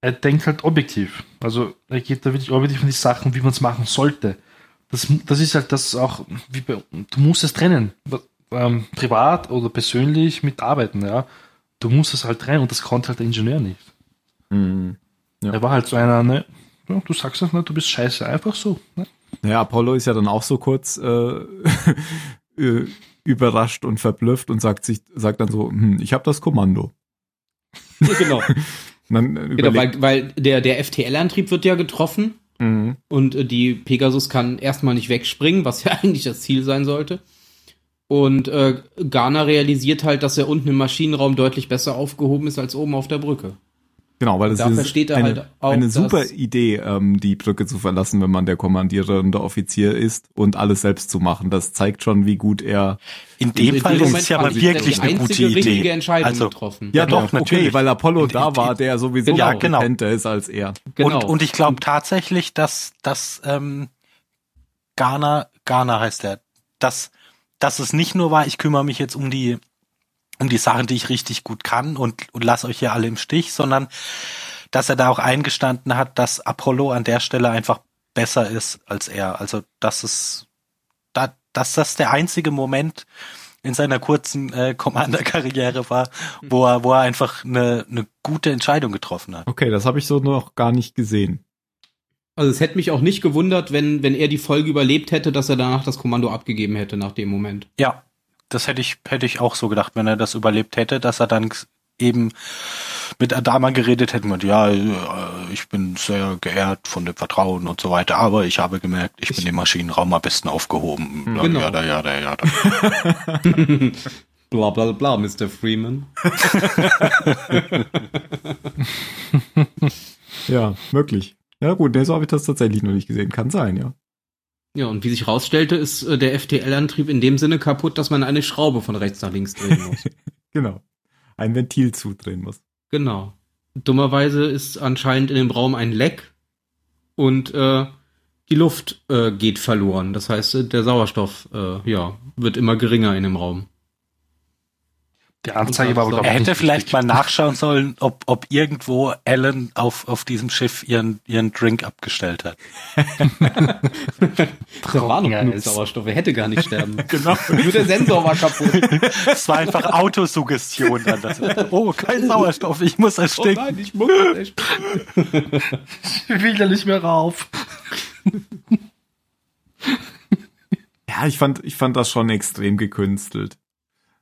Er denkt halt objektiv. Also er geht da wirklich objektiv in die Sachen, wie man es machen sollte. Das, das ist halt das auch, wie bei, du musst es trennen. Ähm, privat oder persönlich mit Arbeiten, ja. Du musst es halt trennen und das konnte halt der Ingenieur nicht. Mhm. Ja. Er war halt so einer, ne, ja, du sagst es, ne, du bist scheiße, einfach so. Ne? Ja, Apollo ist ja dann auch so kurz äh, äh, überrascht und verblüfft und sagt sich, sagt dann so, hm, ich habe das Kommando. Ja, genau. Äh, genau weil, weil der, der FTL-Antrieb wird ja getroffen Mhm. und äh, die Pegasus kann erstmal nicht wegspringen, was ja eigentlich das Ziel sein sollte. Und äh, Garner realisiert halt, dass er unten im Maschinenraum deutlich besser aufgehoben ist als oben auf der Brücke. Genau, weil das Da ist versteht er eine, halt auch, eine super Idee, ähm, die Brücke zu verlassen, wenn man der kommandierende Offizier ist und alles selbst zu machen. Das zeigt schon, wie gut er. In dem Fall ist es ja hat mal wirklich eine gute einzige richtige Idee. Entscheidung Also, getroffen. Ja, Genau, doch, natürlich. Okay, weil Apollo da war, der sowieso Genau, genau. kompetenter ist als er. genau. Und, und ich glaube tatsächlich, dass, dass ähm, Ghana, Ghana heißt er, dass, dass es nicht nur war, ich kümmere mich jetzt um die, um die Sachen, die ich richtig gut kann und, und lass euch hier alle im Stich, sondern dass er da auch eingestanden hat, dass Apollo an der Stelle einfach besser ist als er. Also dass es, da, dass das der einzige Moment in seiner kurzen äh, Commander-Karriere war, wo er, wo er einfach eine, eine gute Entscheidung getroffen hat. Okay, das habe ich so noch gar nicht gesehen. Also es hätte mich auch nicht gewundert, wenn, wenn er die Folge überlebt hätte, dass er danach das Kommando abgegeben hätte nach dem Moment. Ja, das hätte ich, hätte ich auch so gedacht, wenn er das überlebt hätte, dass er dann eben mit Adama geredet hätte und ja, äh, ich bin sehr geehrt von dem Vertrauen und so weiter, aber ich habe gemerkt, ich bin im Maschinenraum am besten aufgehoben. Ja, Genau. ja, da, ja, da, ja, da. Bla bla bla, Mr. Freeman. Ja, möglich. Ja gut, nee, so habe ich das tatsächlich noch nicht gesehen. Kann sein, ja. Ja, und wie sich rausstellte, ist äh, der FTL-Antrieb in dem Sinne kaputt, dass man eine Schraube von rechts nach links drehen muss. Genau. Ein Ventil zudrehen muss. genau. Dummerweise ist anscheinend in dem Raum ein Leck und äh, die Luft äh, geht verloren. Das heißt, äh, der Sauerstoff äh, ja, wird immer geringer in dem Raum. Die Anzeige war aber, Er hätte vielleicht richtig. mal nachschauen sollen, ob, ob irgendwo Alan auf, auf diesem Schiff ihren, ihren Drink abgestellt hat. Da war noch genug. Sauerstoff, er hätte gar nicht sterben. Genau. Nur der Sensor war kaputt. Es war einfach Autosuggestion. Dann das, oh, kein Sauerstoff, ich muss Oh ersticken. nein, ich muss echt. Ich will da nicht mehr rauf. Ja, ich fand, ich fand das schon extrem gekünstelt.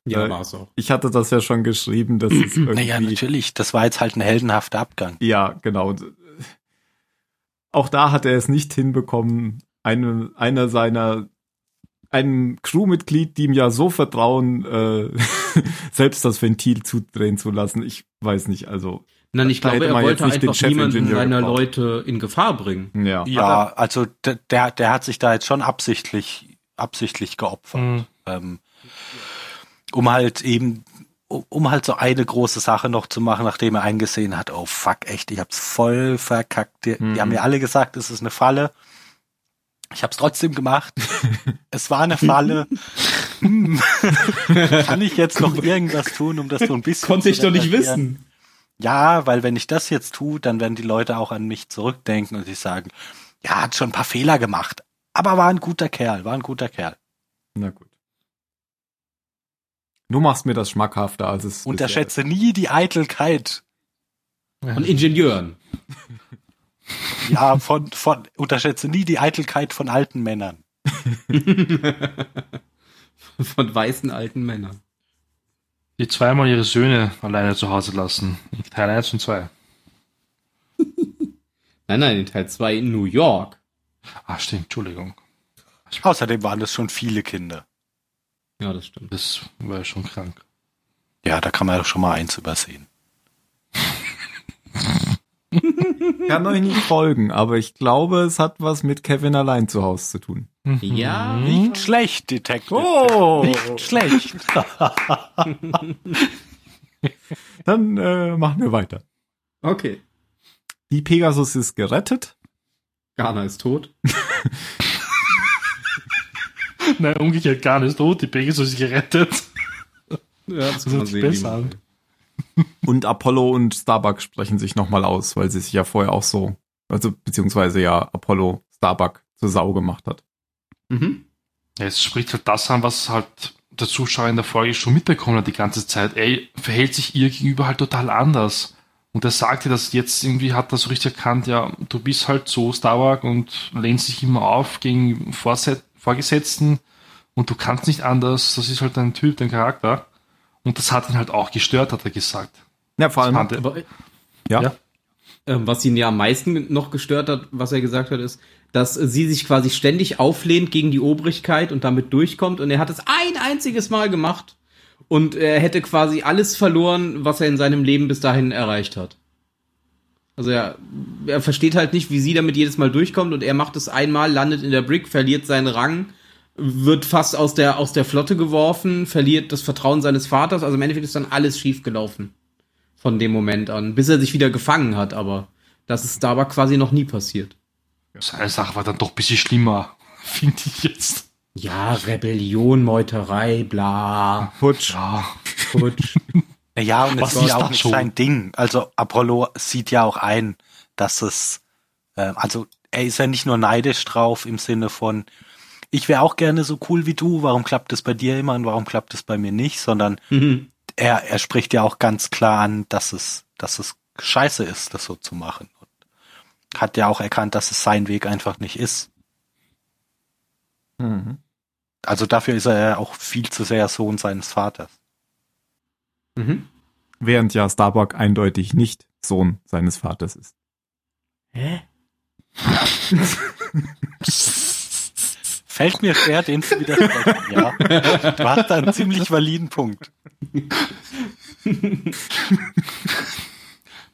Ja, Äh, war's auch. Ich hatte das ja schon geschrieben, dass es irgendwie. naja, natürlich, das war jetzt halt ein heldenhafter Abgang. Ja, genau. Und, Auch da hat er es nicht hinbekommen, eine, einer seiner, einem Crewmitglied, die ihm ja so vertrauen, äh, selbst das Ventil zudrehen zu lassen. Ich weiß nicht, also. Nein, ich glaube, er man wollte nicht den einfach niemanden seiner. Leute in Gefahr bringen. Ja. Ja, also der, der, der hat sich da jetzt schon absichtlich, absichtlich geopfert. Mhm. Ähm, um halt eben, um halt so eine große Sache noch zu machen, nachdem er eingesehen hat, oh fuck, echt, ich hab's voll verkackt. Die, Mhm. die haben mir alle gesagt, es ist eine Falle. Ich hab's trotzdem gemacht. es war eine Falle. Kann ich jetzt noch irgendwas tun, um das so ein bisschen Konnte ich doch nicht wissen. Ja, weil wenn ich das jetzt tue, dann werden die Leute auch an mich zurückdenken und sich sagen, ja, hat schon ein paar Fehler gemacht, aber war ein guter Kerl, war ein guter Kerl. Na gut. Du machst mir das schmackhafter, als es. bisher Unterschätze nie die Eitelkeit. Von Ingenieuren. Ja, von, von, unterschätze nie die Eitelkeit von alten Männern. Von weißen alten Männern. Die zweimal ihre Söhne alleine zu Hause lassen. In Teil 1 und 2. Nein, nein, in Teil 2 in New York. Ah, stimmt, Entschuldigung. Außerdem waren es schon viele Kinder. Ja, das stimmt. Das war ja schon krank. Ja, da kann man doch schon mal eins übersehen. Ich kann euch nicht folgen, aber ich glaube, es hat was mit Kevin allein zu Hause zu tun. Ja, Nicht schlecht, Detective. Oh! Nicht schlecht. Dann äh, machen wir weiter. okay. Die Pegasus ist gerettet. Ghana ist tot. Nein, umgekehrt gar nicht tot. Die Pegasus ist gerettet. Ja, das Das hört sich besser an. Und Apollo und Starbuck sprechen sich nochmal aus, weil sie sich ja vorher auch so, also beziehungsweise ja Apollo Starbuck zur Sau gemacht hat. Mhm. Ja, es spricht halt das an, was halt der Zuschauer in der Folge schon mitbekommen hat die ganze Zeit. Ey, verhält sich ihr gegenüber halt total anders. Und er sagte das jetzt irgendwie, hat das so richtig erkannt, ja, du bist halt so Starbuck und lehnst dich immer auf gegen Vorset Vorgesetzten und du kannst nicht anders, das ist halt dein Typ, dein Charakter. Und das hat ihn halt auch gestört, hat er gesagt. Ja, vor allem, er- Aber ja, Ja. ähm, was ihn ja am meisten noch gestört hat, was er gesagt hat, ist, dass äh, sie sich quasi ständig auflehnt gegen die Obrigkeit und damit durchkommt. Und er hat es ein einziges Mal gemacht. Und er hätte quasi alles verloren, was er in seinem Leben bis dahin erreicht hat. Also er, er versteht halt nicht, wie sie damit jedes Mal durchkommt und er macht es einmal, landet in der Brick, verliert seinen Rang, wird fast aus der, aus der Flotte geworfen, verliert das Vertrauen seines Vaters. Also im Endeffekt ist dann alles schief gelaufen. Von dem Moment an. Bis er sich wieder gefangen hat, aber das ist da aber quasi noch nie passiert. Seine Sache war dann doch ein bisschen schlimmer, finde ich jetzt. Ja, Rebellion, Meuterei, bla, Putsch. Ja, Putsch. Ja, und es ist ja auch nicht schon? sein Ding. Also Apollo sieht ja auch ein, dass es, äh, also er ist ja nicht nur neidisch drauf im Sinne von, ich wäre auch gerne so cool wie du, warum klappt es bei dir immer und warum klappt es bei mir nicht, sondern Mhm. er, er spricht ja auch ganz klar an, dass es, dass es scheiße ist, das so zu machen. Und hat ja auch erkannt, dass es sein Weg einfach nicht ist. Mhm. Also dafür ist er ja auch viel zu sehr Sohn seines Vaters. Mhm. Während ja Starbuck eindeutig nicht Sohn seines Vaters ist. Hä? Fällt mir schwer, den zu widersprechen, ja. Du hast da einen ziemlich validen Punkt.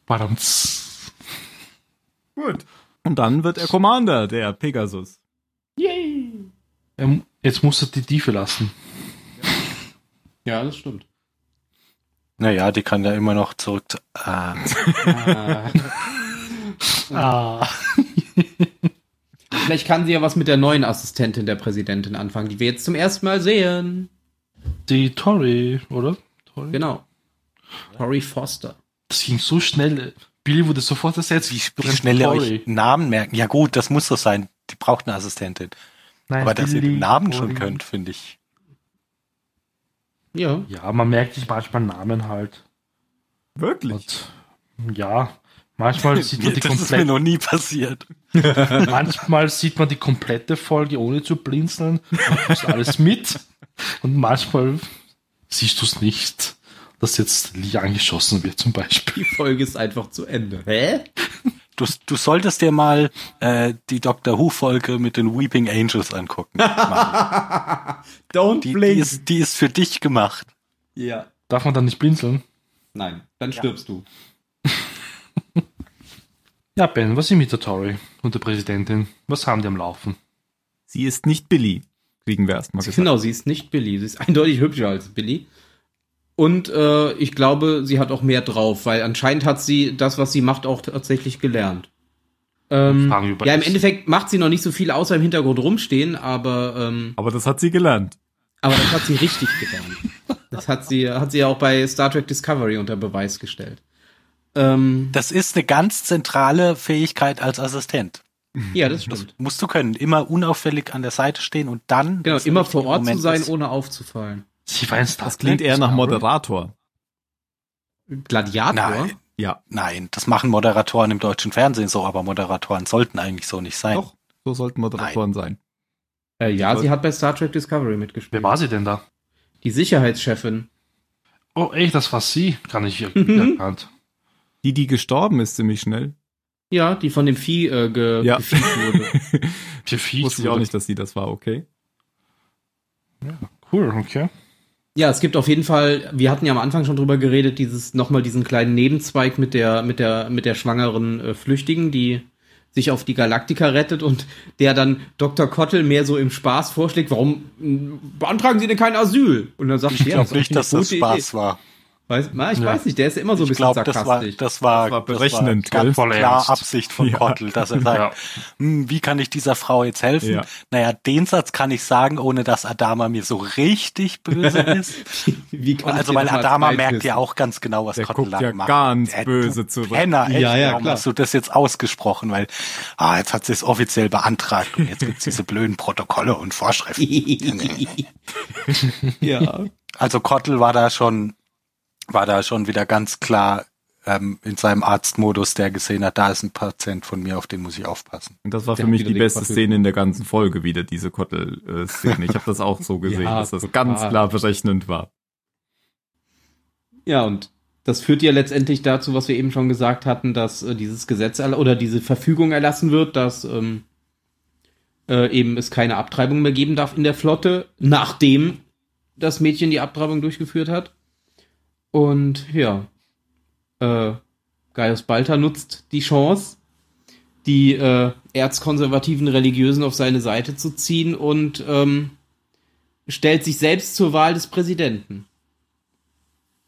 badamts. Gut. Und dann wird er Commander der Pegasus. Yay! Ähm, Jetzt muss er die Tiefe lassen. Ja, das stimmt. Naja, die kann ja immer noch zurück zu, äh, Ah, Ah. vielleicht kann sie ja was mit der neuen Assistentin der Präsidentin anfangen, die wir jetzt zum ersten Mal sehen. Die Tori, oder? Tori? Genau. Tori Foster. Das ging so schnell. Billy wurde sofort ersetzt. Wie, wie schnell ihr euch Namen merken. Ja gut, das muss so sein. Die braucht eine Assistentin. Nein, Aber dass ihr den Billy, Namen schon Tori. könnt, finde ich. Ja. Ja, man merkt sich manchmal Namen halt. Wirklich? Und ja, manchmal sieht man die das ist mir komplette, noch nie passiert. manchmal sieht man die komplette Folge ohne zu blinzeln, ist alles mit. Und manchmal siehst du es nicht, dass jetzt Lee angeschossen wird zum Beispiel. Die Folge ist einfach zu Ende. Hä? Du, du solltest dir mal äh, die Doctor Who-Folge mit den Weeping Angels angucken. Don't Die, die, ist, die ist für dich gemacht. Ja. Darf man dann nicht blinzeln? Nein, dann stirbst du. Ja, Ben, was ist mit der Tori und der Präsidentin? Was haben die am Laufen? Sie ist nicht Billy, kriegen wir erstmal gesagt. Genau, sie ist nicht Billy. Sie ist eindeutig hübscher als Billy. Und äh, ich glaube, sie hat auch mehr drauf, weil anscheinend hat sie das, was sie macht, auch tatsächlich gelernt. Ähm, ja, im das. Endeffekt macht sie noch nicht so viel außer im Hintergrund rumstehen, aber ähm, Aber das hat sie gelernt. aber das hat sie richtig gelernt. Das hat sie hat sie ja auch bei Star Trek Discovery unter Beweis gestellt. Ähm, Das ist eine ganz zentrale Fähigkeit als Assistent. ja, das stimmt. Musst du können. Immer unauffällig an der Seite stehen und dann. Genau, das immer vor Ort Moment zu sein, ist. ohne aufzufallen. Sie war in Star Das klingt eher nach. Moderator. Gladiator? Nein, Ja, nein, das machen Moderatoren im deutschen Fernsehen so, aber Moderatoren sollten eigentlich so nicht sein. doch. So sollten Moderatoren sein. Äh, ja, sie hat bei Star Trek Discovery mitgespielt. Wer war sie denn da? Die Sicherheitschefin. Oh, echt, das war sie. Kann ich erkannt. Die, die gestorben ist ziemlich schnell. Ja, die von dem Vieh äh, ge Ja. gefiegt wurde. Wusste ich auch nicht, dass sie das war, okay. Cool, okay. Ja, es gibt auf jeden Fall, wir hatten ja am Anfang schon drüber geredet, dieses nochmal diesen kleinen Nebenzweig mit der mit der mit der schwangeren äh, Flüchtigen, die sich auf die Galaktika rettet und der dann Dr. Kottel mehr so im Spaß vorschlägt, warum mh, beantragen Sie denn kein Asyl? Und dann sagt Ich sie, ja, glaube nicht, dass das Spaß Idee. war. Weiß, na, ich Ja. weiß nicht, der ist immer so ein Ich bisschen glaube, das war, sarkastisch. das war, Das war berechnend, ganz gell? Voll klar ernst. Absicht von Ja. Kottel, dass er sagt, Ja. hm, wie kann ich dieser Frau jetzt helfen? Ja. Naja, den Satz kann ich sagen, ohne dass Adama mir so richtig böse ist. Wie kann ich also weil Adama merkt ja auch ganz genau, was Der Kottel lang ja macht. ganz du böse zurück. Penner, echt, Ja, ja, warum klar. hast du das jetzt ausgesprochen? Weil, ah, jetzt hat sie es offiziell beantragt und jetzt gibt's diese blöden Protokolle und Vorschriften. ja. Also Kottel war da schon, war da schon wieder ganz klar ähm, in seinem Arztmodus, der gesehen hat, da ist ein Patient von mir, auf den muss ich aufpassen. Und das war Der für mich die beste Kottel. Szene in der ganzen Folge wieder, diese Kottel-Szene. Ich habe das auch so gesehen, Ja, dass das total. ganz klar berechnend war. Ja, und das führt ja letztendlich dazu, was wir eben schon gesagt hatten, dass äh, dieses Gesetz oder diese Verfügung erlassen wird, dass ähm, äh, eben es keine Abtreibung mehr geben darf in der Flotte, nachdem das Mädchen die Abtreibung durchgeführt hat. Und ja, äh, Gaius Balter nutzt die Chance, die äh, erzkonservativen Religiösen auf seine Seite zu ziehen und ähm, stellt sich selbst zur Wahl des Präsidenten.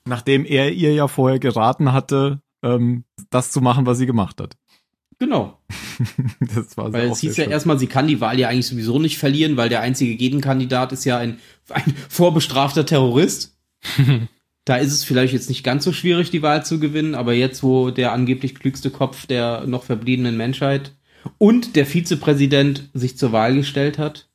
Nachdem er ihr ja vorher geraten hatte, ähm, das zu machen, was sie gemacht hat. Genau. Das war Weil es hieß ja schön. erstmal, sie kann die Wahl ja eigentlich sowieso nicht verlieren, weil der einzige Gegenkandidat ist ja ein, ein vorbestrafter Terrorist. da ist es vielleicht jetzt nicht ganz so schwierig, die Wahl zu gewinnen, aber jetzt, wo der angeblich klügste Kopf der noch verbliebenen Menschheit und der Vizepräsident sich zur Wahl gestellt hat,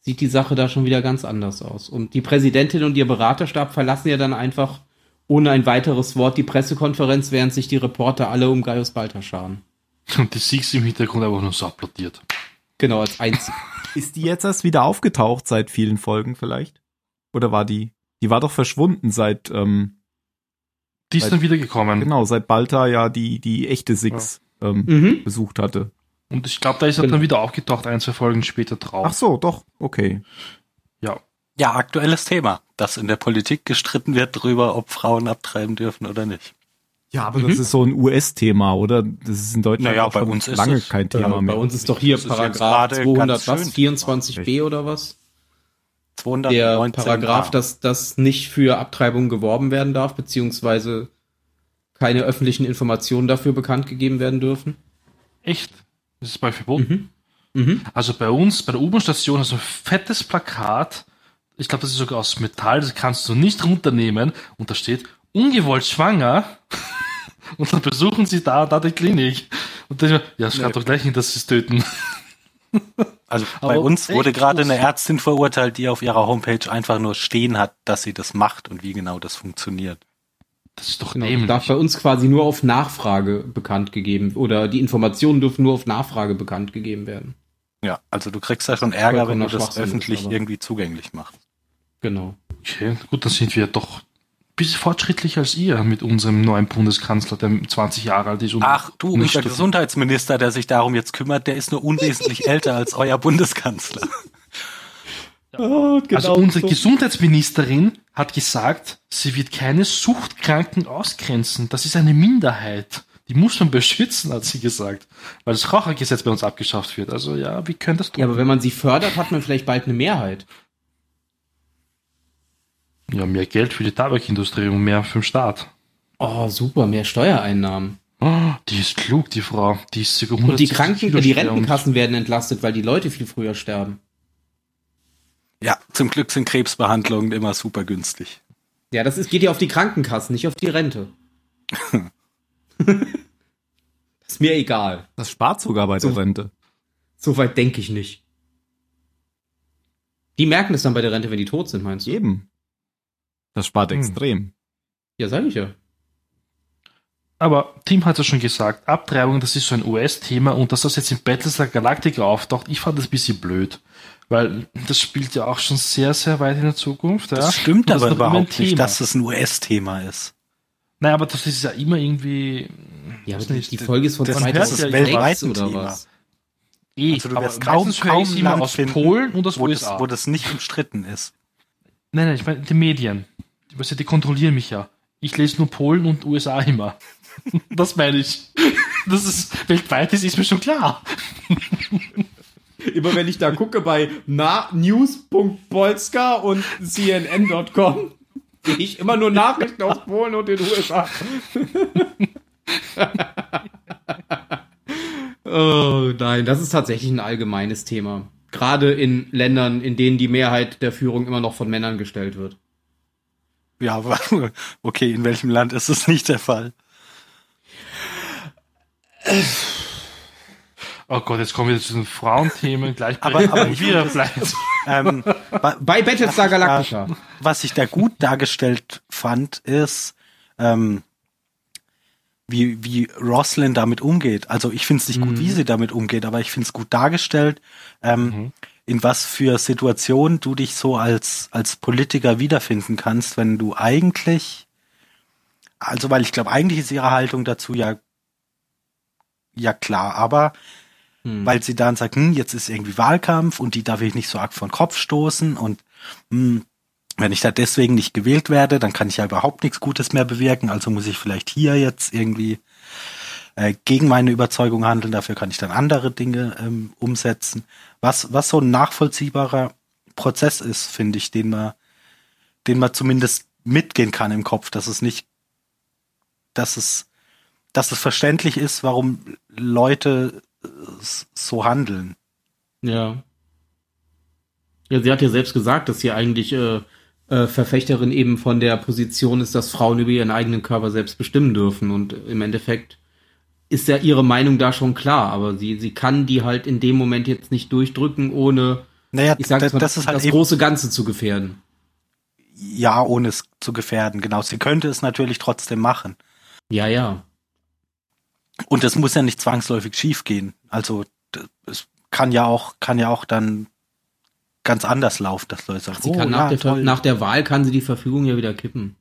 sieht die Sache da schon wieder ganz anders aus. Und die Präsidentin und ihr Beraterstab verlassen ja dann einfach ohne ein weiteres Wort die Pressekonferenz, während sich die Reporter alle um Gaius Balter scharen. Und die Siegs im Hintergrund einfach nur so applaudiert. Genau, als einzig. Ist die jetzt erst wieder aufgetaucht seit vielen Folgen vielleicht? Oder war die? Die war doch verschwunden seit, ähm, Die ist Weil- dann wiedergekommen. genau, seit Balta ja die, die echte Six ähm, Mhm. besucht hatte. Und ich glaube, da ist er Genau. dann wieder aufgetaucht, ein, zwei Folgen später drauf. Ach so, doch, okay. Ja. Ja, aktuelles Thema, dass in der Politik gestritten wird darüber, ob Frauen abtreiben dürfen oder nicht. Ja, aber das ist so ein US-Thema, oder? Das ist in Deutschland Naja, auch bei schon uns ist lange es- kein Thema Ja, mehr. bei uns ist doch hier Paragraph gerade 200, ganz was? schön. 24b oder was? 219 Der. Paragraph, dass das nicht für Abtreibung geworben werden darf, beziehungsweise keine öffentlichen Informationen dafür bekannt gegeben werden dürfen. Echt? Das ist bei verboten. Mhm. Mhm. Also bei uns, bei der U-Bahn-Station, ist ein fettes Plakat. Ich glaube, das ist sogar aus Metall, das kannst du nicht runternehmen. Und da steht, ungewollt schwanger. und dann besuchen sie da, da die Klinik. Und dann, ja, schreibt doch gleich hin, dass sie es töten. Also Aber bei uns wurde gerade eine Ärztin verurteilt, die auf ihrer Homepage einfach nur stehen hat, dass sie das macht und wie genau das funktioniert. Das ist doch Genau, dämlich. darf bei uns quasi nur auf Nachfrage bekannt gegeben oder die Informationen dürfen nur auf Nachfrage bekannt gegeben werden. Ja, also du kriegst da schon Ärger, wenn du das öffentlich irgendwie zugänglich machst. Genau. Okay, gut, dann sind wir doch bisschen fortschrittlicher als ihr mit unserem neuen Bundeskanzler, der 20 Jahre alt ist. Und Ach du, nicht unser Gesundheitsminister, der sich darum jetzt kümmert, der ist nur unwesentlich älter als euer Bundeskanzler. Oh, Also unsere Gesundheitsministerin hat gesagt, sie wird keine Suchtkranken ausgrenzen. Das ist eine Minderheit. Die muss man beschützen, hat sie gesagt. Weil das Rauchergesetz bei uns abgeschafft wird. Also ja, wie können das tun? Ja, aber wenn man sie fördert, hat man vielleicht bald eine Mehrheit. Ja, mehr Geld für die Tabakindustrie und mehr für den Staat. Oh, super, mehr Steuereinnahmen. Oh, die ist klug, die Frau. Die ist sogar Und die 170 Kranken, Kilo die Rentenkassen werden entlastet, weil die Leute viel früher sterben. Ja, zum Glück sind Krebsbehandlungen immer super günstig. Ja, das ist, geht ja auf die Krankenkassen, nicht auf die Rente. ist mir egal. Das spart sogar bei So- der Rente. Soweit denke ich nicht. Die merken es dann bei der Rente, wenn die tot sind, meinst du? Eben. Das spart Hm. extrem. Ja, sag ich ja. Aber Tim hat ja schon gesagt, Abtreibung, das ist so ein US-Thema und dass das jetzt in Battlestar Galactica auftaucht, ich fand das ein bisschen blöd. Weil das spielt ja auch schon sehr, sehr weit in der Zukunft. Ja? Das stimmt Und aber überhaupt nicht, dass es ein US-Thema ist. Naja, aber das ist ja immer irgendwie. Ja, aber nicht, die Folge ist von das- das ist 2006 weltweit ein oder Thema. was? Eh, Also du aber wirst kaum, kaum immer aus finden, Polen und aus wo das, USA. wo das nicht umstritten ist. nein, nein, ich meine die Medien. Die, weißt du, die kontrollieren mich ja. Ich lese nur Polen und USA immer. das meine ich. Das ist weltweit, das ist mir schon klar. Immer wenn ich da gucke bei news.polska und cnn.com, sehe ich immer nur Nachrichten aus Polen und den USA. oh nein, das ist tatsächlich ein allgemeines Thema. Gerade in Ländern, in denen die Mehrheit der Führung immer noch von Männern gestellt wird. Ja, okay, in welchem Land ist es nicht der Fall? Oh Gott, jetzt kommen wir zu den Frauenthemen gleich. Aber- aber find bleiben. Ähm, Bei Battlestar Galactica. was ich da gut dargestellt fand, ist, ähm, wie, wie Roslyn damit umgeht. Also ich finde es nicht gut, wie sie damit umgeht, aber ich finde es gut dargestellt, ähm, in was für Situationen du dich so als, als Politiker wiederfinden kannst, wenn du eigentlich, also weil ich glaube, eigentlich ist ihre Haltung dazu ja, ja klar, aber weil sie dann sagt, hm, jetzt ist irgendwie Wahlkampf und die darf ich nicht so arg vor den Kopf stoßen und hm, wenn ich da deswegen nicht gewählt werde, dann kann ich ja überhaupt nichts Gutes mehr bewirken, also muss ich vielleicht hier jetzt irgendwie äh, gegen meine Überzeugung handeln, dafür kann ich dann andere Dinge ähm, umsetzen. Was, was so ein nachvollziehbarer Prozess ist, finde ich, den man, den man zumindest mitgehen kann im Kopf, dass es nicht, dass es, dass es verständlich ist, warum Leute äh, so handeln. Ja. Ja, sie hat ja selbst gesagt, dass sie eigentlich äh, äh, Verfechterin eben von der Position ist, dass Frauen über ihren eigenen Körper selbst bestimmen dürfen. Und im Endeffekt ist ja ihre Meinung da schon klar, aber sie, sie kann die halt in dem Moment jetzt nicht durchdrücken, ohne, Naja, ich sag das, mal, das ist halt das große Ganze zu gefährden. ja, ohne es zu gefährden, genau. Sie könnte es natürlich trotzdem machen. Ja, ja. Und es muss ja nicht zwangsläufig schiefgehen. Also es kann ja auch, kann ja auch dann ganz anders laufen, dass Leute sagen, Sie oh, kann ja, nach, der, toll. nach der Wahl kann sie die Verfügung ja wieder kippen.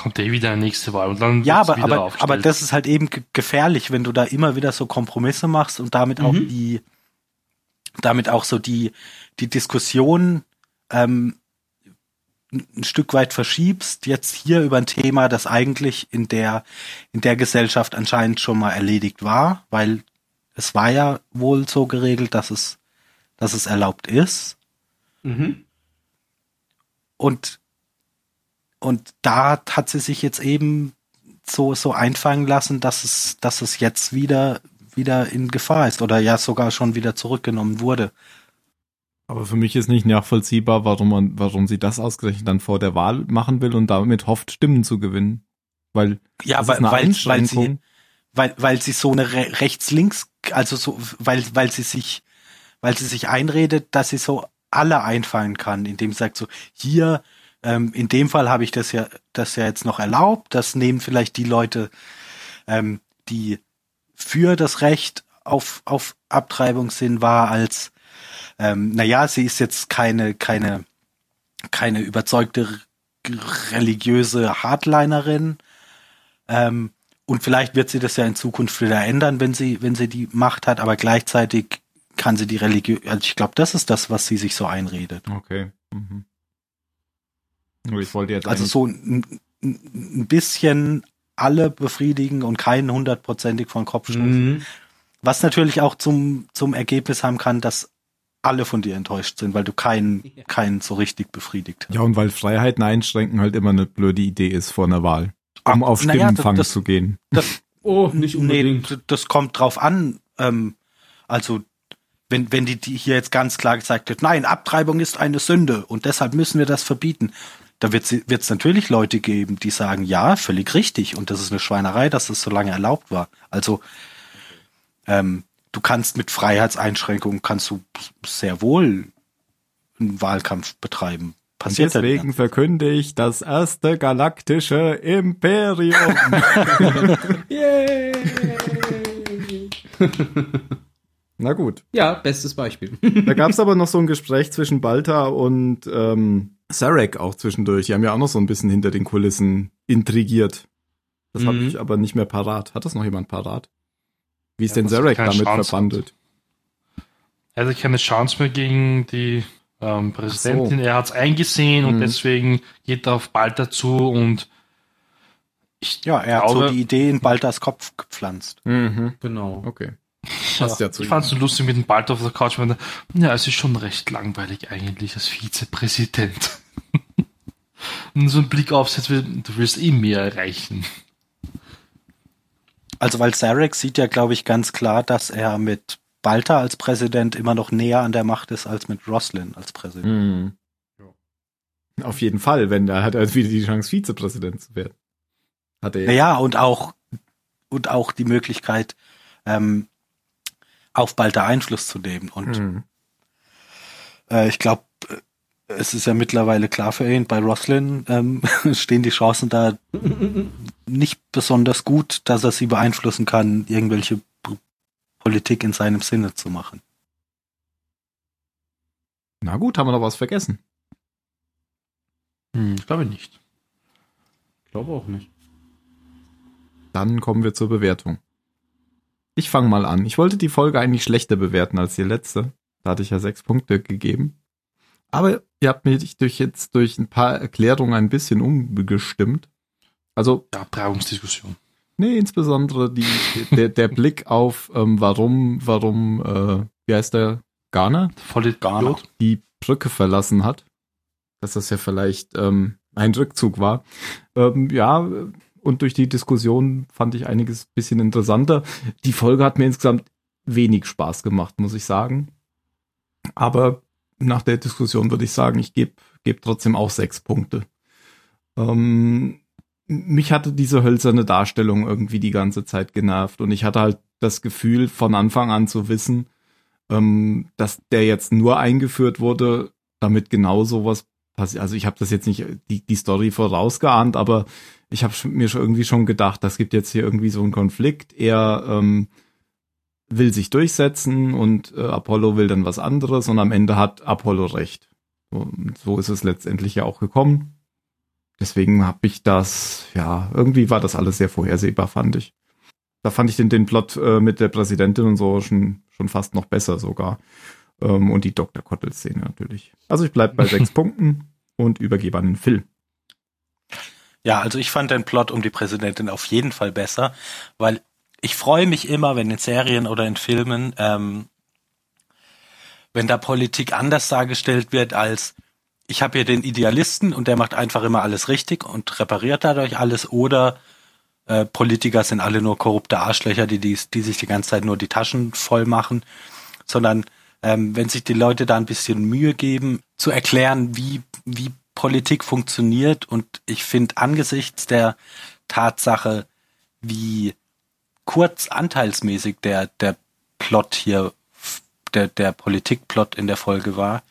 Kommt eh wieder eine nächste Wahl und dann ja, aber, wieder aber, aufgestellt. aber das ist halt eben ge- gefährlich, wenn du da immer wieder so Kompromisse machst und damit auch Mhm. die, damit auch so die, die Diskussion ähm, ein ein Stück weit verschiebst, jetzt hier über ein Thema, das eigentlich in der, in der Gesellschaft anscheinend schon mal erledigt war, weil es war ja wohl so geregelt, dass es, dass es erlaubt ist. Mhm. Und, und da hat sie sich jetzt eben so, so einfangen lassen, dass es, dass es jetzt wieder, wieder in Gefahr ist oder ja sogar schon wieder zurückgenommen wurde. Aber für mich ist nicht nachvollziehbar, warum man, warum sie das ausgerechnet dann vor der Wahl machen will und damit hofft, Stimmen zu gewinnen. Weil ja, weil, weil, weil sie, weil, weil sie so eine Re rechts-links, also so, weil, weil sie sich, weil sie sich einredet, dass sie so alle einfallen kann, indem sie sagt so, hier, ähm, in dem Fall habe ich das ja, das ja jetzt noch erlaubt, das nehmen vielleicht die Leute, ähm, die für das Recht auf, auf Abtreibung sind, wahr als, ähm, naja, sie ist jetzt keine, keine, keine überzeugte religiöse Hardlinerin, ähm, und vielleicht wird sie das ja in Zukunft wieder ändern, wenn sie, wenn sie die Macht hat, aber gleichzeitig kann sie die Religion, also ich glaube, das ist das, was sie sich so einredet. Okay. Mhm. Ich wollte jetzt Also so ein, ein bisschen alle befriedigen und keinen hundertprozentig von Kopf stoßen. Mhm. Was natürlich auch zum, zum Ergebnis haben kann, dass alle von dir enttäuscht sind, weil du keinen, keinen so richtig befriedigt hast. Ja, und weil Freiheiten einschränken halt immer eine blöde Idee ist vor einer Wahl. Um Ah, auf naja, Stimmenfang das- zu gehen. Das, Oh, nicht unbedingt. Nee, das kommt drauf an. Ähm, also wenn, wenn die, die hier jetzt ganz klar gesagt wird, nein, Abtreibung ist eine Sünde und deshalb müssen wir das verbieten, da wird es natürlich Leute geben, die sagen, ja, völlig richtig und das ist eine Schweinerei, dass das so lange erlaubt war. Also ähm, du kannst mit Freiheitseinschränkungen kannst du sehr wohl einen Wahlkampf betreiben. Passiert ja deswegen verkünde ich das erste galaktische Imperium. Na gut. Ja, bestes Beispiel. Da gab es aber noch so ein Gespräch zwischen Balta und ähm, Sarek auch zwischendurch. Die haben ja auch noch so ein bisschen hinter den Kulissen intrigiert. Das habe Mhm. ich aber nicht mehr parat. Hat das noch jemand parat? Wie ist Ja, denn Sarek keine damit Chance hat. verbandelt? Er hatte keine Chance mehr gegen die ähm, Präsidentin. Er hat es eingesehen und Mhm. deswegen geht er auf bald dazu und ich Ja, er hat glaube, so die Idee in Baltas Kopf gepflanzt. Mhm. genau. Okay. Ja, Passt ja zu ich fand es so lustig mit dem Bald auf der Couch. Meine, ja, es ist schon recht langweilig eigentlich als Vizepräsident. und so ein Blick aufsetzt, du willst eh mehr erreichen. Also weil Sarek sieht ja, glaube ich, ganz klar, dass er mit Balta als Präsident immer noch näher an der Macht ist als mit Roslin als Präsident. Mhm. Auf jeden Fall, wenn da hat er wieder die Chance, Vizepräsident zu werden. Hat er Naja, und auch und auch die Möglichkeit, ähm, auf Balta Einfluss zu nehmen. Und Mhm. äh, ich glaube, es ist ja mittlerweile klar für ihn, bei Roslin ähm, stehen die Chancen da nicht besonders gut, dass er sie beeinflussen kann, irgendwelche P- Politik in seinem Sinne zu machen. Na gut, haben wir noch was vergessen. Hm, ich glaube nicht. Ich glaube auch nicht. Dann kommen wir zur Bewertung. Ich fange mal an. Ich wollte die Folge eigentlich schlechter bewerten als die letzte. Da hatte ich ja sechs Punkte gegeben. Aber ihr habt mich durch jetzt durch ein paar Erklärungen ein bisschen umgestimmt. Also, Ja, Abtreibungsdiskussion. nee, insbesondere die, der, der Blick auf, ähm, warum, warum, äh, wie heißt der, Garner? Voll Gar nicht. die Brücke verlassen hat. Dass das ja vielleicht ähm, ein Rückzug war. Ähm, ja, und durch die Diskussion fand ich einiges bisschen interessanter. Die Folge hat mir insgesamt wenig Spaß gemacht, muss ich sagen. Aber nach der Diskussion würde ich sagen, ich gebe geb trotzdem auch sechs Punkte. Ähm, mich hatte diese hölzerne Darstellung irgendwie die ganze Zeit genervt und ich hatte halt das Gefühl, von Anfang an zu wissen, ähm, dass der jetzt nur eingeführt wurde, damit genau sowas. Also ich habe das jetzt nicht die, die Story vorausgeahnt, aber ich habe mir schon irgendwie schon gedacht, das gibt jetzt hier irgendwie so einen Konflikt. Er ähm, will sich durchsetzen und äh, Apollo will dann was anderes und am Ende hat Apollo recht. So, so ist es letztendlich ja auch gekommen. Deswegen habe ich das, ja, irgendwie war das alles sehr vorhersehbar, fand ich. Da fand ich den, den Plot äh, mit der Präsidentin und so schon, schon fast noch besser sogar. Ähm, und die Dr. Kottel-Szene natürlich. Also ich bleib bei sechs Punkten und übergebe an den Phil. Ja, also ich fand den Plot um die Präsidentin auf jeden Fall besser, weil ich freue mich immer, wenn in Serien oder in Filmen, ähm, wenn da Politik anders dargestellt wird als ich habe hier den Idealisten und der macht einfach immer alles richtig und repariert dadurch alles oder äh, Politiker sind alle nur korrupte Arschlöcher, die, die, die sich die ganze Zeit nur die Taschen voll machen, sondern ähm, wenn sich die Leute da ein bisschen Mühe geben, zu erklären, wie, wie Politik funktioniert und ich finde angesichts der Tatsache, wie kurz anteilsmäßig der, der Plot hier, der, der Politikplot in der Folge war,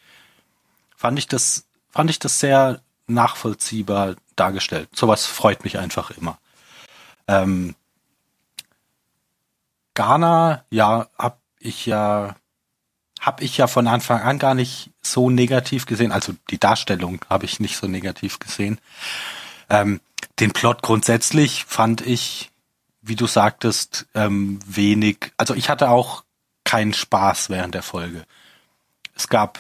fand ich das, fand ich das sehr nachvollziehbar dargestellt. Sowas freut mich einfach immer. Ähm, Ghana, ja, hab ich ja, hab ich ja von Anfang an gar nicht so negativ gesehen. Also die Darstellung habe ich nicht so negativ gesehen. Ähm, den Plot grundsätzlich fand ich, wie du sagtest, ähm, wenig. Also ich hatte auch keinen Spaß während der Folge. Es gab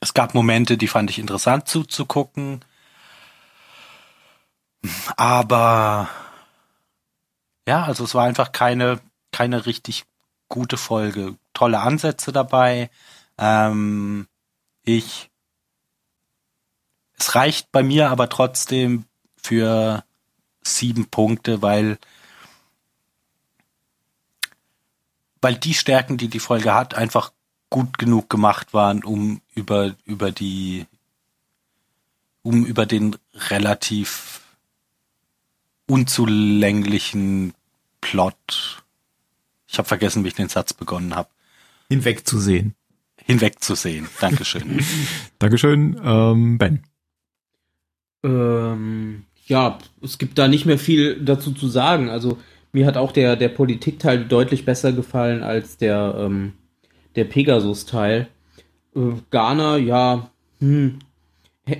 es gab Momente, die fand ich interessant zuzugucken. Aber ja, also es war einfach keine, keine richtig gute Folge. Tolle Ansätze dabei. Ähm, ich, es reicht bei mir aber trotzdem für sieben Punkte, weil, weil die Stärken, die die Folge hat, einfach gut genug gemacht waren, um über, über die, um über den relativ unzulänglichen Plot, ich habe vergessen, wie ich den Satz begonnen habe, hinwegzusehen. Hinwegzusehen. Dankeschön. Dankeschön, ähm, Ben. Ähm, ja, es gibt da nicht mehr viel dazu zu sagen. Also mir hat auch der, der Politikteil deutlich besser gefallen als der, ähm, der Pegasus-Teil. Äh, Ghana, ja, hm,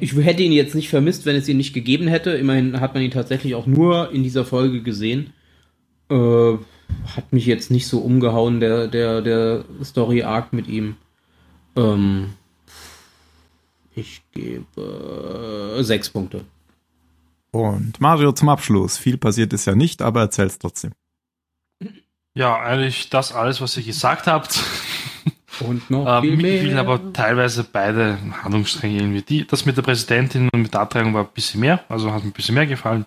ich hätte ihn jetzt nicht vermisst, wenn es ihn nicht gegeben hätte. Immerhin hat man ihn tatsächlich auch nur in dieser Folge gesehen. Äh, hat mich jetzt nicht so umgehauen, der, der, der Story-Arc mit ihm. Ähm, ich gebe äh, sechs Punkte. Und Mario zum Abschluss. Viel passiert ist ja nicht, aber erzähl's trotzdem. Ja, eigentlich das alles, was ihr gesagt habt. Und noch ähm, viel fielen aber teilweise beide Handlungsstränge irgendwie. Die, das mit der Präsidentin und mit der Abtreibung war ein bisschen mehr, also hat mir ein bisschen mehr gefallen.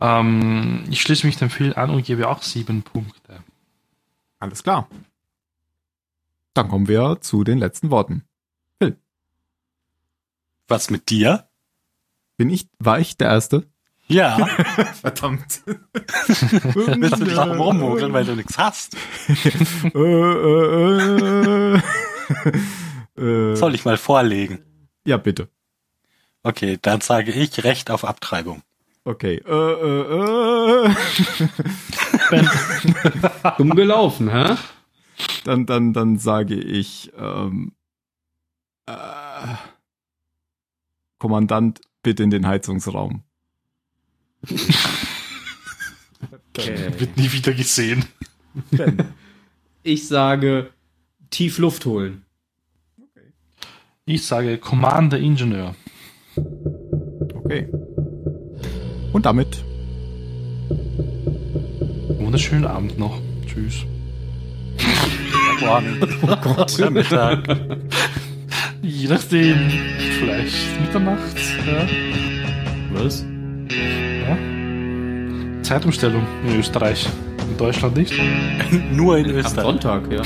Ähm, ich schließe mich dem Film an und gebe auch sieben Punkte. Alles klar. Dann kommen wir zu den letzten Worten. Was mit dir? Bin ich, war ich der Erste? Ja. Verdammt. Willst du dich noch rummogeln, weil du nichts hast? äh, äh, äh, Soll ich mal vorlegen? Ja, bitte. Okay, dann sage ich Recht auf Abtreibung. Okay. Äh, äh, äh. Dumm gelaufen, hä? dann, dann, dann sage ich, ähm, äh, Kommandant, bitte in den Heizungsraum. Wird nie wieder gesehen. Ich sage tief Luft holen. Ich sage Commander Ingenieur. Okay. Und damit Wunderschönen Abend noch. Tschüss. Morgen. Oder Mittag. Je nachdem, vielleicht Mitternacht. Ja. Was? ja. Zeitumstellung in Österreich. In Deutschland nicht. Nur in Am Österreich. Sonntag, ja.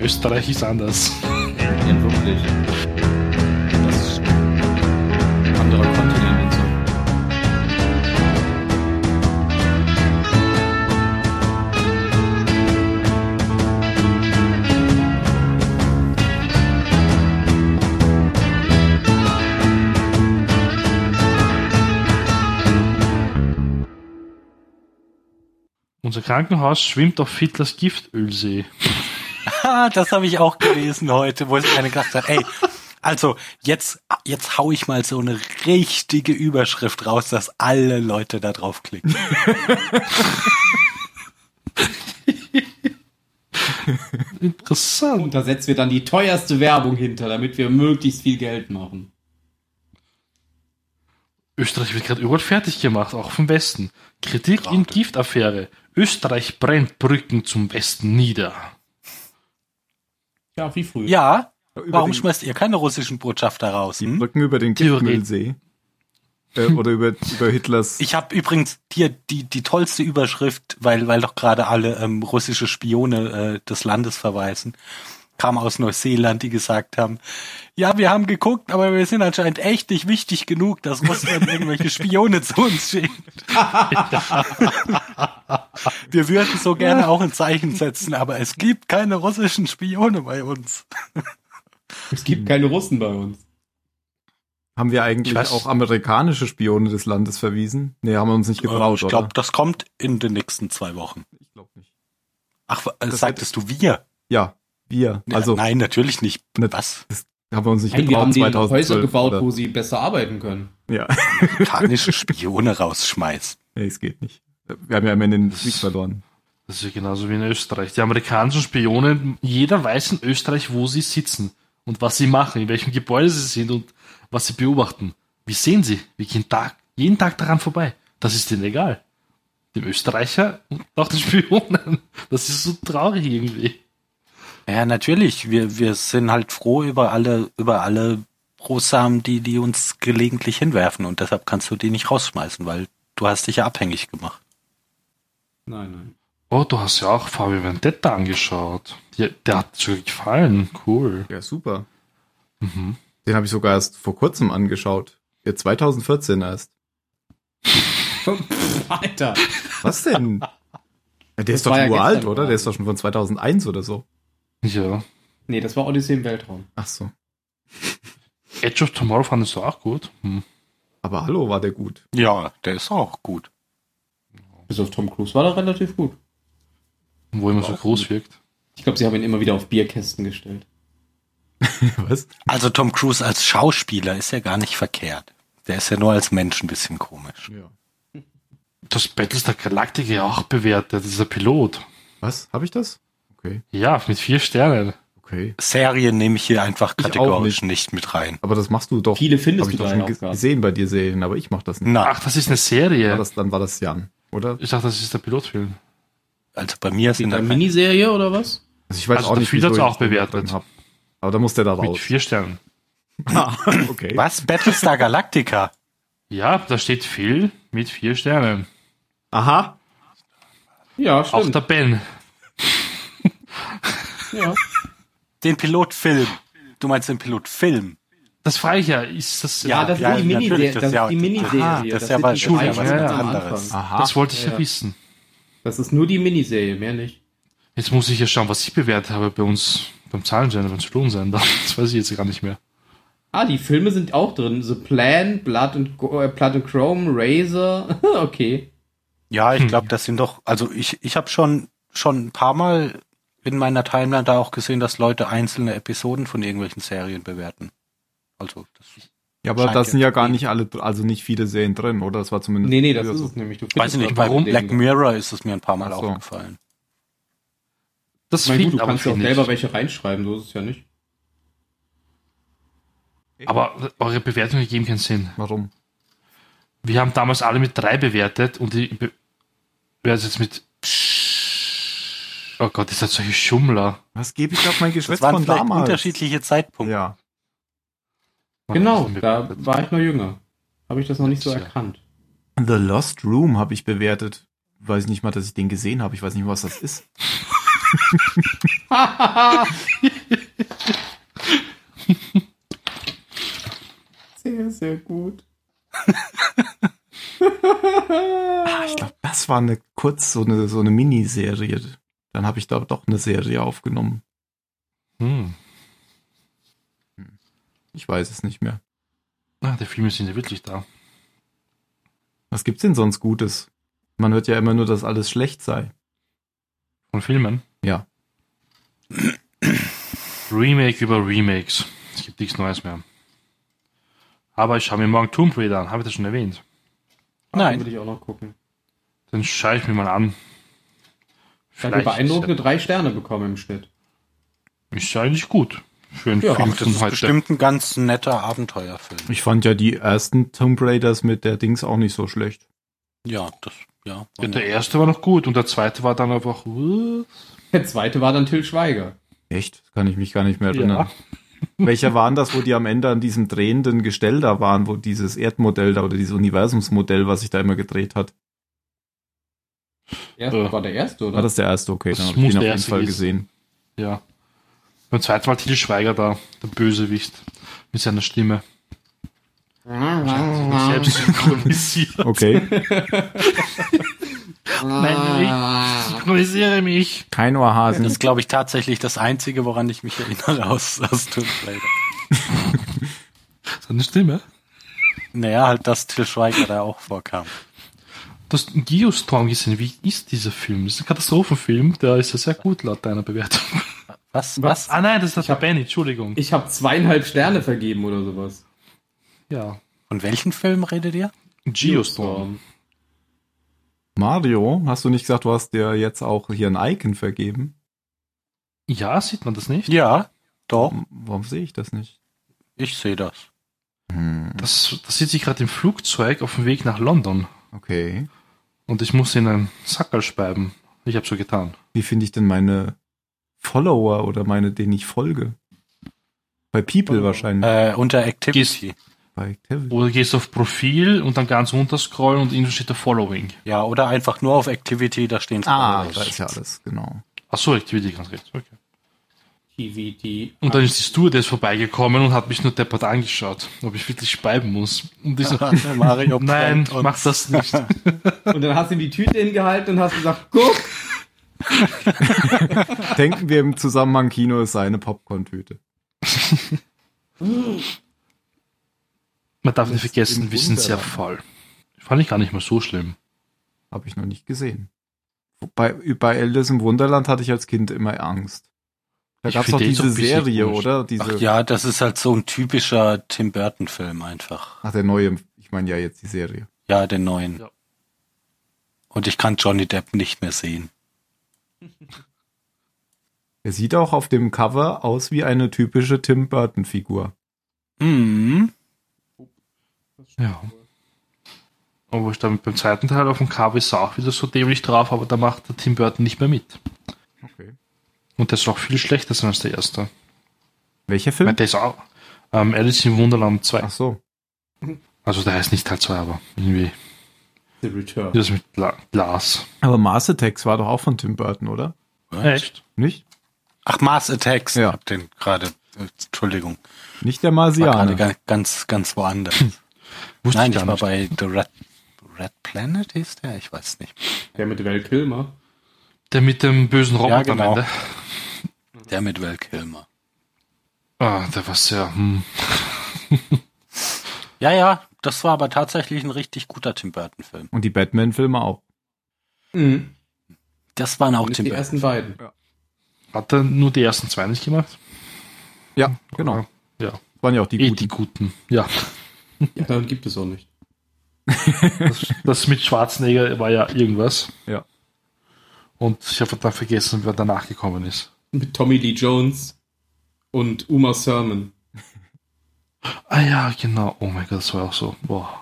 Österreich ist anders. Ja, wirklich. Krankenhaus schwimmt auf Hitlers Giftölsee. Ah, das habe ich auch gelesen heute, wo sich einer gedacht hat, ey, also jetzt, jetzt hau ich mal so eine richtige Überschrift raus, dass alle Leute da draufklicken. Interessant. Und da setzen wir dann die teuerste Werbung hinter, damit wir möglichst viel Geld machen. Österreich wird gerade überall fertig gemacht, auch vom Westen. Kritik in Giftaffäre. Österreich brennt Brücken zum Westen nieder. Ja, wie früher. Ja, Über warum den- schmeißt ihr keine russischen Botschafter raus? die Hm? Brücken über den. Giftmüllsee. Äh, oder über, über Hitlers. Ich habe übrigens hier die, die tollste Überschrift, weil, weil doch gerade alle ähm, russische Spione äh, des Landes verweisen, kam aus Neuseeland, die gesagt haben, ja, wir haben geguckt, aber wir sind anscheinend echt nicht wichtig genug, dass Russland irgendwelche Spione zu uns schickt. wir würden so gerne auch ein Zeichen setzen, aber es gibt keine russischen Spione bei uns. Es gibt keine Russen bei uns. Haben wir eigentlich Ich weiß- auch amerikanische Spione des Landes verwiesen? Nee, haben wir uns nicht getraut, ich glaube, das kommt in den nächsten zwei Wochen. Ich glaube nicht. Ach, äh, Das sagtest du wir? Ja, wir. Ja, Also, nein, natürlich nicht. Was? haben wir uns nicht Nein, wir getraut, haben die 2012. Häuser gebaut, oder? wo sie besser arbeiten können. Ja, Amerikanische Spione rausschmeißen. nee, es geht nicht. Wir haben ja immer den Krieg verloren. Das ist ja genauso wie in Österreich. Die amerikanischen Spione, jeder weiß in Österreich, wo sie sitzen und was sie machen, in welchem Gebäude sie sind und was sie beobachten. Wir sehen sie. Wir gehen Tag, jeden Tag daran vorbei. Das ist denen egal. Dem Österreicher und auch den Spionen. Das ist so traurig irgendwie. Ja, natürlich. Wir, wir sind halt froh über alle, über alle Brosamen, die, die uns gelegentlich hinwerfen und deshalb kannst du die nicht rausschmeißen, weil du hast dich ja abhängig gemacht. Nein, nein. Oh, du hast ja auch Fabio Vendetta angeschaut. Ja, der hat dir gefallen. Cool. Ja, super. Mhm. Den habe ich sogar erst vor kurzem angeschaut. Ja, 2014 erst. Alter. Was denn? Ja, der ist Das doch schon ja uralt, gestern oder? Der ist doch schon von 2001 oder so. Ja. Nee, das war Odyssee im Weltraum. Ach so. Edge of Tomorrow fandest du auch gut. Hm. Aber hallo, war der gut. Ja, der ist auch gut. Bis auf Tom Cruise war er relativ gut. Wo immer so groß wirkt. Ich glaube, sie haben ihn immer wieder auf Bierkästen gestellt. Was? Also Tom Cruise als Schauspieler ist ja gar nicht verkehrt. Der ist ja nur als Mensch ein bisschen komisch. Ja. Das Battlestar Galactica ja auch bewertet, dieser Pilot. Was? Habe ich das? Okay. Ja, mit vier Sternen. Okay. Serien nehme ich hier einfach auch kategorisch nicht. nicht. mit rein. Aber das machst du doch. Viele findest Hab ich du doch schon auch gesehen bei dir Serien, aber ich mach das nicht. Na, Ach, das ist eine Serie. War das, dann war das Jan, oder? Ich dachte, das ist der Pilotfilm. also bei mir Die sind da Miniserie oder was? Also ich weiß Also auch der nicht, hat's ich auch bewertet. drin hab. Aber da muss der da Mit raus. vier Sternen. Ah, okay. Was? Battlestar Galactica? Ja, da steht Phil mit vier Sternen. Aha. Ja, Auch stimmt. der Ben. Ja. Den Pilotfilm. Du meinst den Pilotfilm? Das frage ich ja. Ist das, Ja, das Ja, ist die Miniserie. das Das ist ja- die Miniserie. Das ist ja was ganz ganz anderes. Aha. das wollte ich ja. Ja. wissen. Das ist nur die Miniserie, mehr nicht. Jetzt muss ich ja schauen, was ich bewertet habe bei uns beim Zahlensender, beim Splonsender. Das weiß ich jetzt gar nicht mehr. Ah, die Filme sind auch drin. The Plan, Blood and, Go- äh, Blood and Chrome, Razor. okay. Ja, ich Hm. glaube, das sind doch, also ich, ich habe schon, schon ein paar Mal in meiner Timeline da auch gesehen, dass Leute einzelne Episoden von irgendwelchen Serien bewerten. Also, das Ja, aber da sind ja- gar nicht alle, also nicht viele Serien drin, oder? Das war zumindest. Nee, nee, das ist so. es nämlich. Du weiß ich nicht, warum Black Mirror ist es mir ein paar Mal so. aufgefallen. Das meine, gut, du aber, kannst ja auch finde selber welche reinschreiben, so ist es ja nicht. Aber eure Bewertungen geben keinen Sinn. Warum? Wir haben damals alle mit drei bewertet und ich be- bewerte jetzt mit. Oh Gott, ihr seid solche Schummler. Was gebe ich auf mein Geschwätz Das waren von vielleicht damals? unterschiedliche Zeitpunkte. Ja. Genau, da war ich noch jünger. Habe ich das noch nicht so erkannt. The Lost Room habe ich bewertet. Weiß nicht mal, dass ich den gesehen habe. Ich weiß nicht, was das ist. Sehr, sehr gut. Ah, ich glaube, das war eine kurz so eine so eine Miniserie. Dann habe ich da doch eine Serie aufgenommen. Hm. Ich weiß es nicht mehr. Ah, die Filme sind ja wirklich da. Was gibt's denn sonst Gutes? Man hört ja immer nur, dass alles schlecht sei. Von Filmen. Ja. Remake über Remakes. Es gibt nichts Neues mehr. Aber ich schaue mir morgen Tomb Raider an. Habe ich das schon erwähnt? Nein. Würde ich auch noch gucken. Dann schaue ich mir mal an. Ich habe beeindruckende drei Sterne bekommen im Schnitt. Ist ja eigentlich gut. Für einen Ja, Film Das ist heute. bestimmt ein ganz netter Abenteuerfilm. Ich fand ja die ersten Tomb Raiders mit der Dings auch nicht so schlecht. Ja, das, ja. Ja, der erste war noch gut und der zweite war dann einfach. uh, Der zweite war dann Till Schweiger. Echt? Kann ich mich gar nicht mehr erinnern. Ja. Welcher waren das, wo die am Ende an diesem drehenden Gestell da waren, wo dieses Erdmodell da oder dieses Universumsmodell, was sich da immer gedreht hat? Erst, Äh. war der erste, oder? War das der erste? Okay, Das dann habe ich muss den auf jeden Fall gewesen gesehen. Ja. Beim zweiten Mal Til Schweiger da, der Bösewicht, mit seiner Stimme. Selbst synchronisiert. Okay. Nein, ich synchronisiere mich. Kein Ohrhasen. Das ist, glaube ich, tatsächlich das Einzige, woran ich mich erinnere aus, aus Tomb Raider. Seine Stimme. Naja, halt, dass Till Schweiger da auch vorkam. Du hast einen Geostorm gesehen. Wie ist dieser Film? Das ist ein Katastrophenfilm. Der ist ja sehr gut laut deiner Bewertung. Was? Was? Ah nein, das ist der Benny. Entschuldigung. Ich habe zweieinhalb Sterne vergeben oder sowas. ja. Von welchen Film redet ihr? Geostorm. Mario, hast du nicht gesagt, du hast dir jetzt auch hier ein Icon vergeben? Ja, sieht man das nicht? Ja, doch, Warum sehe ich das nicht? ich sehe das. Hm, Das, das sitze ich gerade im Flugzeug auf dem Weg nach London. Okay. Und ich muss in einen Sackerl speiben. Ich habe so getan. Wie finde ich denn meine Follower oder meine, denen ich folge? Bei People Follower. wahrscheinlich. Äh, unter Activity. Bei Activity. Oder gehst auf Profil und dann ganz runter scrollen und irgendwo steht der Following. Ja, oder einfach nur auf Activity, da stehen Ah, da ist ja alles, genau. Ach so, Activity ganz recht. Okay. TVT. Und dann ist die Stewardess vorbeigekommen und hat mich nur deppert angeschaut, ob ich wirklich speiben muss. Und ich so, Mario nein, mach das nicht. Und dann hast du ihm die Tüte hingehalten und hast gesagt, guck! Denken wir im Zusammenhang Kino ist seine Popcorn-Tüte. Man darf nicht Das vergessen, im wir sind sehr voll. Fand ich gar nicht mal so schlimm. Habe ich noch nicht gesehen. Bei, bei Alice im Wunderland hatte ich als Kind immer Angst. Da Ich gab es doch diese Serie, komisch. oder? Diese, Ach ja, das ist halt so ein typischer Tim Burton Film einfach. Ach, der neue, ich meine ja jetzt die Serie. Ja, den neuen. Ja. Und ich kann Johnny Depp nicht mehr sehen. Er sieht auch auf dem Cover aus wie eine typische Tim Burton-Figur. Mhm. Ja. Aber ich damit beim zweiten Teil auf dem Cover ist er auch wieder so dämlich drauf, aber da macht der Tim Burton nicht mehr mit. Und der ist auch viel schlechter als der erste. Welcher Film? meine, der ist auch ähm, Alice im Wunderland 2. Ach so. Also der heißt nicht Teil 2, aber irgendwie The Return. das mit Gla Glas. Aber Mars Attacks war doch auch von Tim Burton, oder? Echt? Nicht? Ach, Mars Attacks. Ja. Ich hab den gerade, äh, Entschuldigung, Nicht der gerade Marsianer. ga- ganz, ganz woanders. Wusste Nein, ich ich war bei The Red, Red Planet hieß der? Ich weiß nicht. Der mit Val Kilmer. Der mit dem bösen Roboter Ja, genau. am Ende. Der mit Val Kilmer. Ah, der war sehr, hm. Ja, ja, das war aber tatsächlich ein richtig guter Tim Burton Film. Und die Batman-Filme auch. Mhm. Das waren auch Tim die Burton. ersten beiden. Hat er nur die ersten zwei nicht gemacht? Ja, genau. Ja. Waren ja auch die eh guten. die guten. Ja. Ja, dann gibt es auch nicht. Das, das mit Schwarzenegger war ja irgendwas. Ja. Und ich habe dann vergessen, wer danach gekommen ist. Mit Tommy Lee Jones und Uma Thurman. Ah ja, genau. Oh mein Gott, das war auch so. Boah.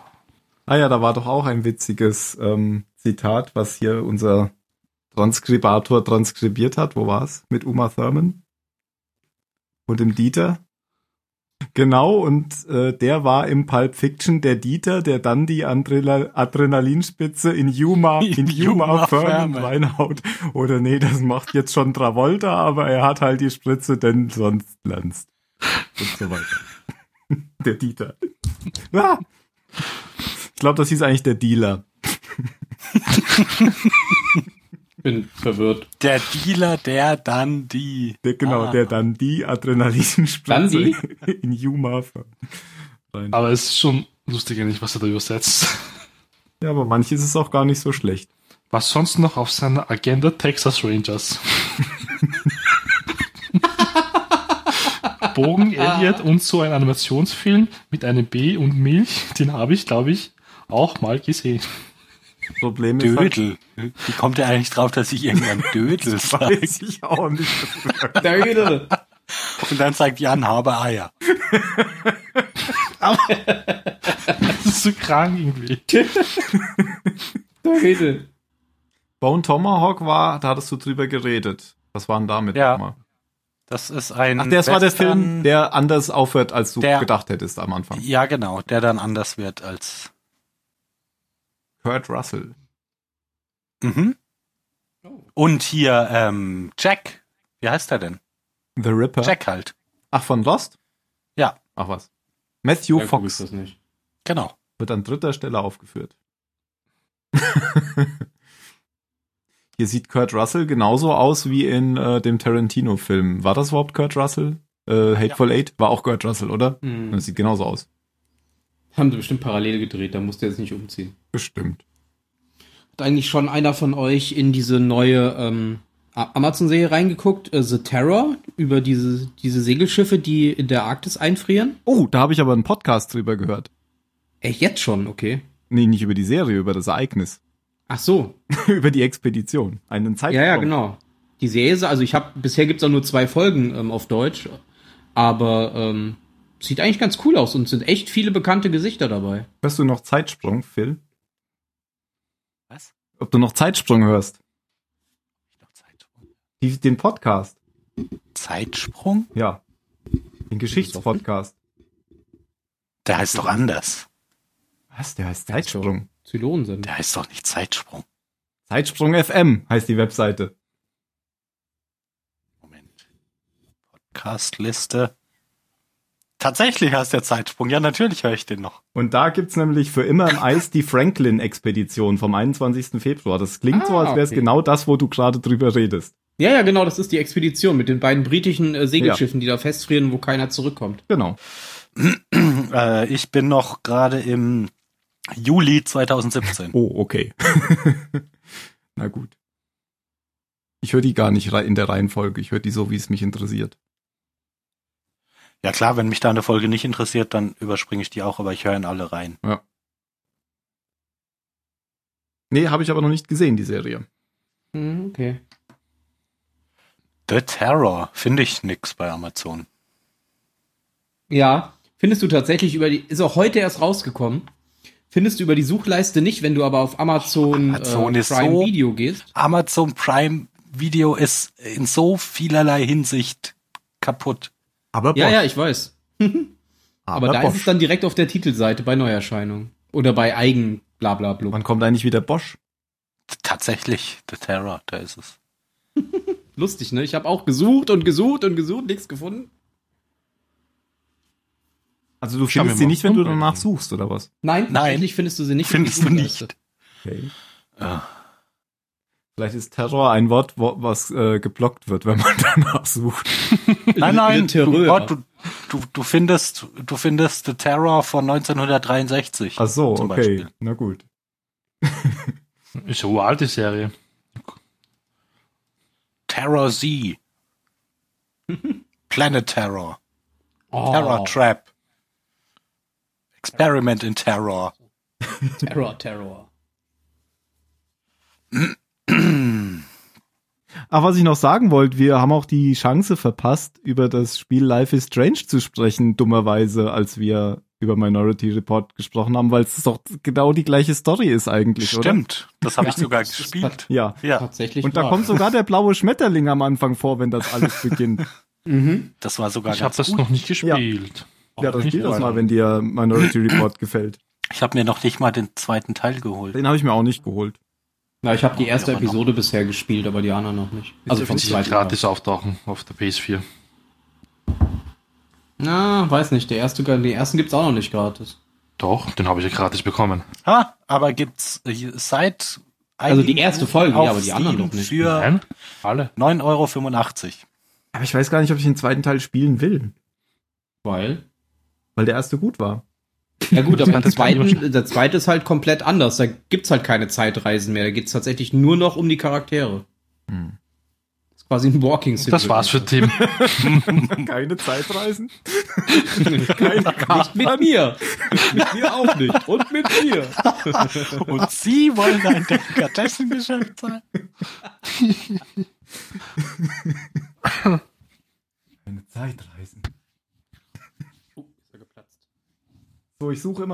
Ah ja, da war doch auch ein witziges ähm, Zitat, was hier unser Transkribator transkribiert hat. Wo war's? Mit Uma Thurman und dem Dieter. Genau, und äh, der war im Pulp Fiction der Dieter, der dann die Adrenal Adrenalinspitze in Yuma, in Yuma, Thurman. reinhaut. Oder nee, das macht jetzt schon Travolta, aber er hat halt die Spritze, denn sonst lanzt. Und so weiter. Der Dieter. Ah! Ich glaube, das hieß eigentlich der Dealer. Bin verwirrt. Der Dealer, der dann die. Der, genau, Ah. der dann die Adrenalinspritze in Yuma. Aber es ist schon lustig, eigentlich, was er da übersetzt. Ja, aber manches ist auch gar nicht so schlecht. Was sonst noch auf seiner Agenda Texas Rangers? Bogen, Elliot und so ein Animationsfilm mit einem B und Milch, den habe ich, glaube ich, auch mal gesehen. Problem ist halt, Dödel. Wie kommt er eigentlich drauf, dass ich irgendwann Dödel sage? weiß ich auch nicht. Dödel. Und dann sagt Jan Haber Eier. Das ist so krank irgendwie. Das ist ein. Ach, das war der Film, der anders aufhört, als du Der- gedacht hättest am Anfang. Ja, genau, der dann anders wird als. Kurt Russell. Mhm. Und hier ähm, Jack. Wie heißt er denn? The Ripper. Jack halt. Ach, von Lost? Ja. Ach was. Matthew Ja, Fox das nicht. Genau. wird an dritter Stelle aufgeführt. Hier sieht Kurt Russell genauso aus wie in äh, dem Tarantino-Film. War das überhaupt Kurt Russell? Äh, Hateful Eight? War auch Kurt Russell, oder? Hm. Das sieht genauso aus. Haben sie bestimmt parallel gedreht, da musste jetzt nicht umziehen. Bestimmt. Hat eigentlich schon einer von euch in diese neue ähm, Amazon-Serie reingeguckt, äh, The Terror, über diese, diese Segelschiffe, die in der Arktis einfrieren? Oh, da habe ich aber einen Podcast drüber gehört. Echt jetzt schon, okay. Nee, nicht über die Serie, über das Ereignis. Ach so, über die Expedition. Einen Zeitsprung. ja, ja, genau. Die Serie, also ich habe, bisher gibt's auch nur zwei Folgen ähm, auf Deutsch, aber ähm, sieht eigentlich ganz cool aus und sind echt viele bekannte Gesichter dabei. Hörst du noch Zeitsprung, Phil? Was? Ob du noch Zeitsprung hörst? Zeitsprung. Die, den Podcast. Zeitsprung? Ja. Den Geschichtspodcast. Der heißt doch anders. Was? Der heißt Zeitsprung. Zylonen sind. Der heißt doch nicht Zeitsprung. Zeitsprung FM heißt die Webseite. Moment. Podcastliste. Tatsächlich heißt der Zeitsprung. Ja, natürlich höre ich den noch. Und da gibt's nämlich für immer im Eis die Franklin-Expedition vom 21. Februar. Das klingt so, Ah, als wäre es okay. genau das, wo du gerade drüber redest. Ja, ja, genau, das ist die Expedition mit den beiden britischen äh, Segelschiffen, die da festfrieren, wo keiner zurückkommt. Genau. Äh, ich bin noch gerade im Juli 2017. Oh, okay. Na gut. Ich höre die gar nicht in der Reihenfolge. Ich höre die so, wie es mich interessiert. Ja klar, wenn mich da eine Folge nicht interessiert, dann überspringe ich die auch, aber ich höre in alle rein. Nee, habe ich aber noch nicht gesehen, die Serie. Hm, okay. The Terror finde ich nix bei Amazon. Ja, findest du tatsächlich über die, ist auch heute erst rausgekommen. Findest du über die Suchleiste nicht, wenn du aber auf Amazon, Amazon äh, Prime so- Video gehst. Amazon Prime Video ist in so vielerlei Hinsicht kaputt. Aber Ja, ja, ich weiß. Aber, da ist es dann direkt auf der Titelseite bei Neuerscheinung. Oder bei Eigen Blablabla. Wann kommt eigentlich wieder Bosch? Tatsächlich, The Terror, da ist es. Lustig, ne? Ich habe auch gesucht und gesucht und gesucht, nichts gefunden. Also du findest sie nicht, wenn du danach an. suchst, oder was? Nein, Nein. findest du sie nicht. Findest du nicht. Okay. Ja. Vielleicht ist Terror ein Wort, wo, was äh, geblockt wird, wenn man danach sucht. Nein, nein, Le Terreur. du, du, du, du findest, du findest The Terror von 1963. Ach so, Zum okay. Beispiel. Na gut. Ist eine uralte Serie. Terror Z. Planet Terror. Oh, Terror Trap. Experiment in Terror. Terror, Terror. Aber was ich noch sagen wollte, wir haben auch die Chance verpasst, über das Spiel Life is Strange zu sprechen, dummerweise, als wir über Minority Report gesprochen haben, weil es doch genau die gleiche Story ist eigentlich, oder? Stimmt, das habe ich sogar gespielt. Ja. Ja, Tatsächlich. Und da kommt sogar der blaue Schmetterling am Anfang vor, wenn das alles beginnt. Mhm. das war sogar Ich habe das noch nicht gespielt. ja, das nicht spiel das mal, wenn dir Minority Report gefällt. Ich habe mir noch nicht mal den zweiten Teil geholt. Den habe ich mir auch nicht geholt. Na, ich habe die erste Episode bisher gespielt, aber die anderen noch nicht. Also vom Wenn sie zweiten gratis auftauchen auf der PS4. Teil. Na, weiß nicht. Der erste, den ersten gibt's auch noch nicht gratis. Doch, den habe ich ja gratis bekommen. Ha, aber gibt's äh, seit Also die erste Folge, ja, aber die anderen noch nicht. Für Nein, alle. 9,85 Euro. Aber ich weiß gar nicht, ob ich den zweiten Teil spielen will, Weil. weil der erste gut war. Ja gut, aber der zweite, der zweite ist halt komplett anders. Da gibt's halt keine Zeitreisen mehr. Da geht's tatsächlich nur noch um die Charaktere. Hm. Das ist quasi ein Walking Das war's für Tim. Keine Zeitreisen? Keine Nicht mit mir. mit mir auch nicht. Und mit mir. Und Sie wollen ein Delikatessengeschäft sein? Keine Zeitreisen. Ich suche immer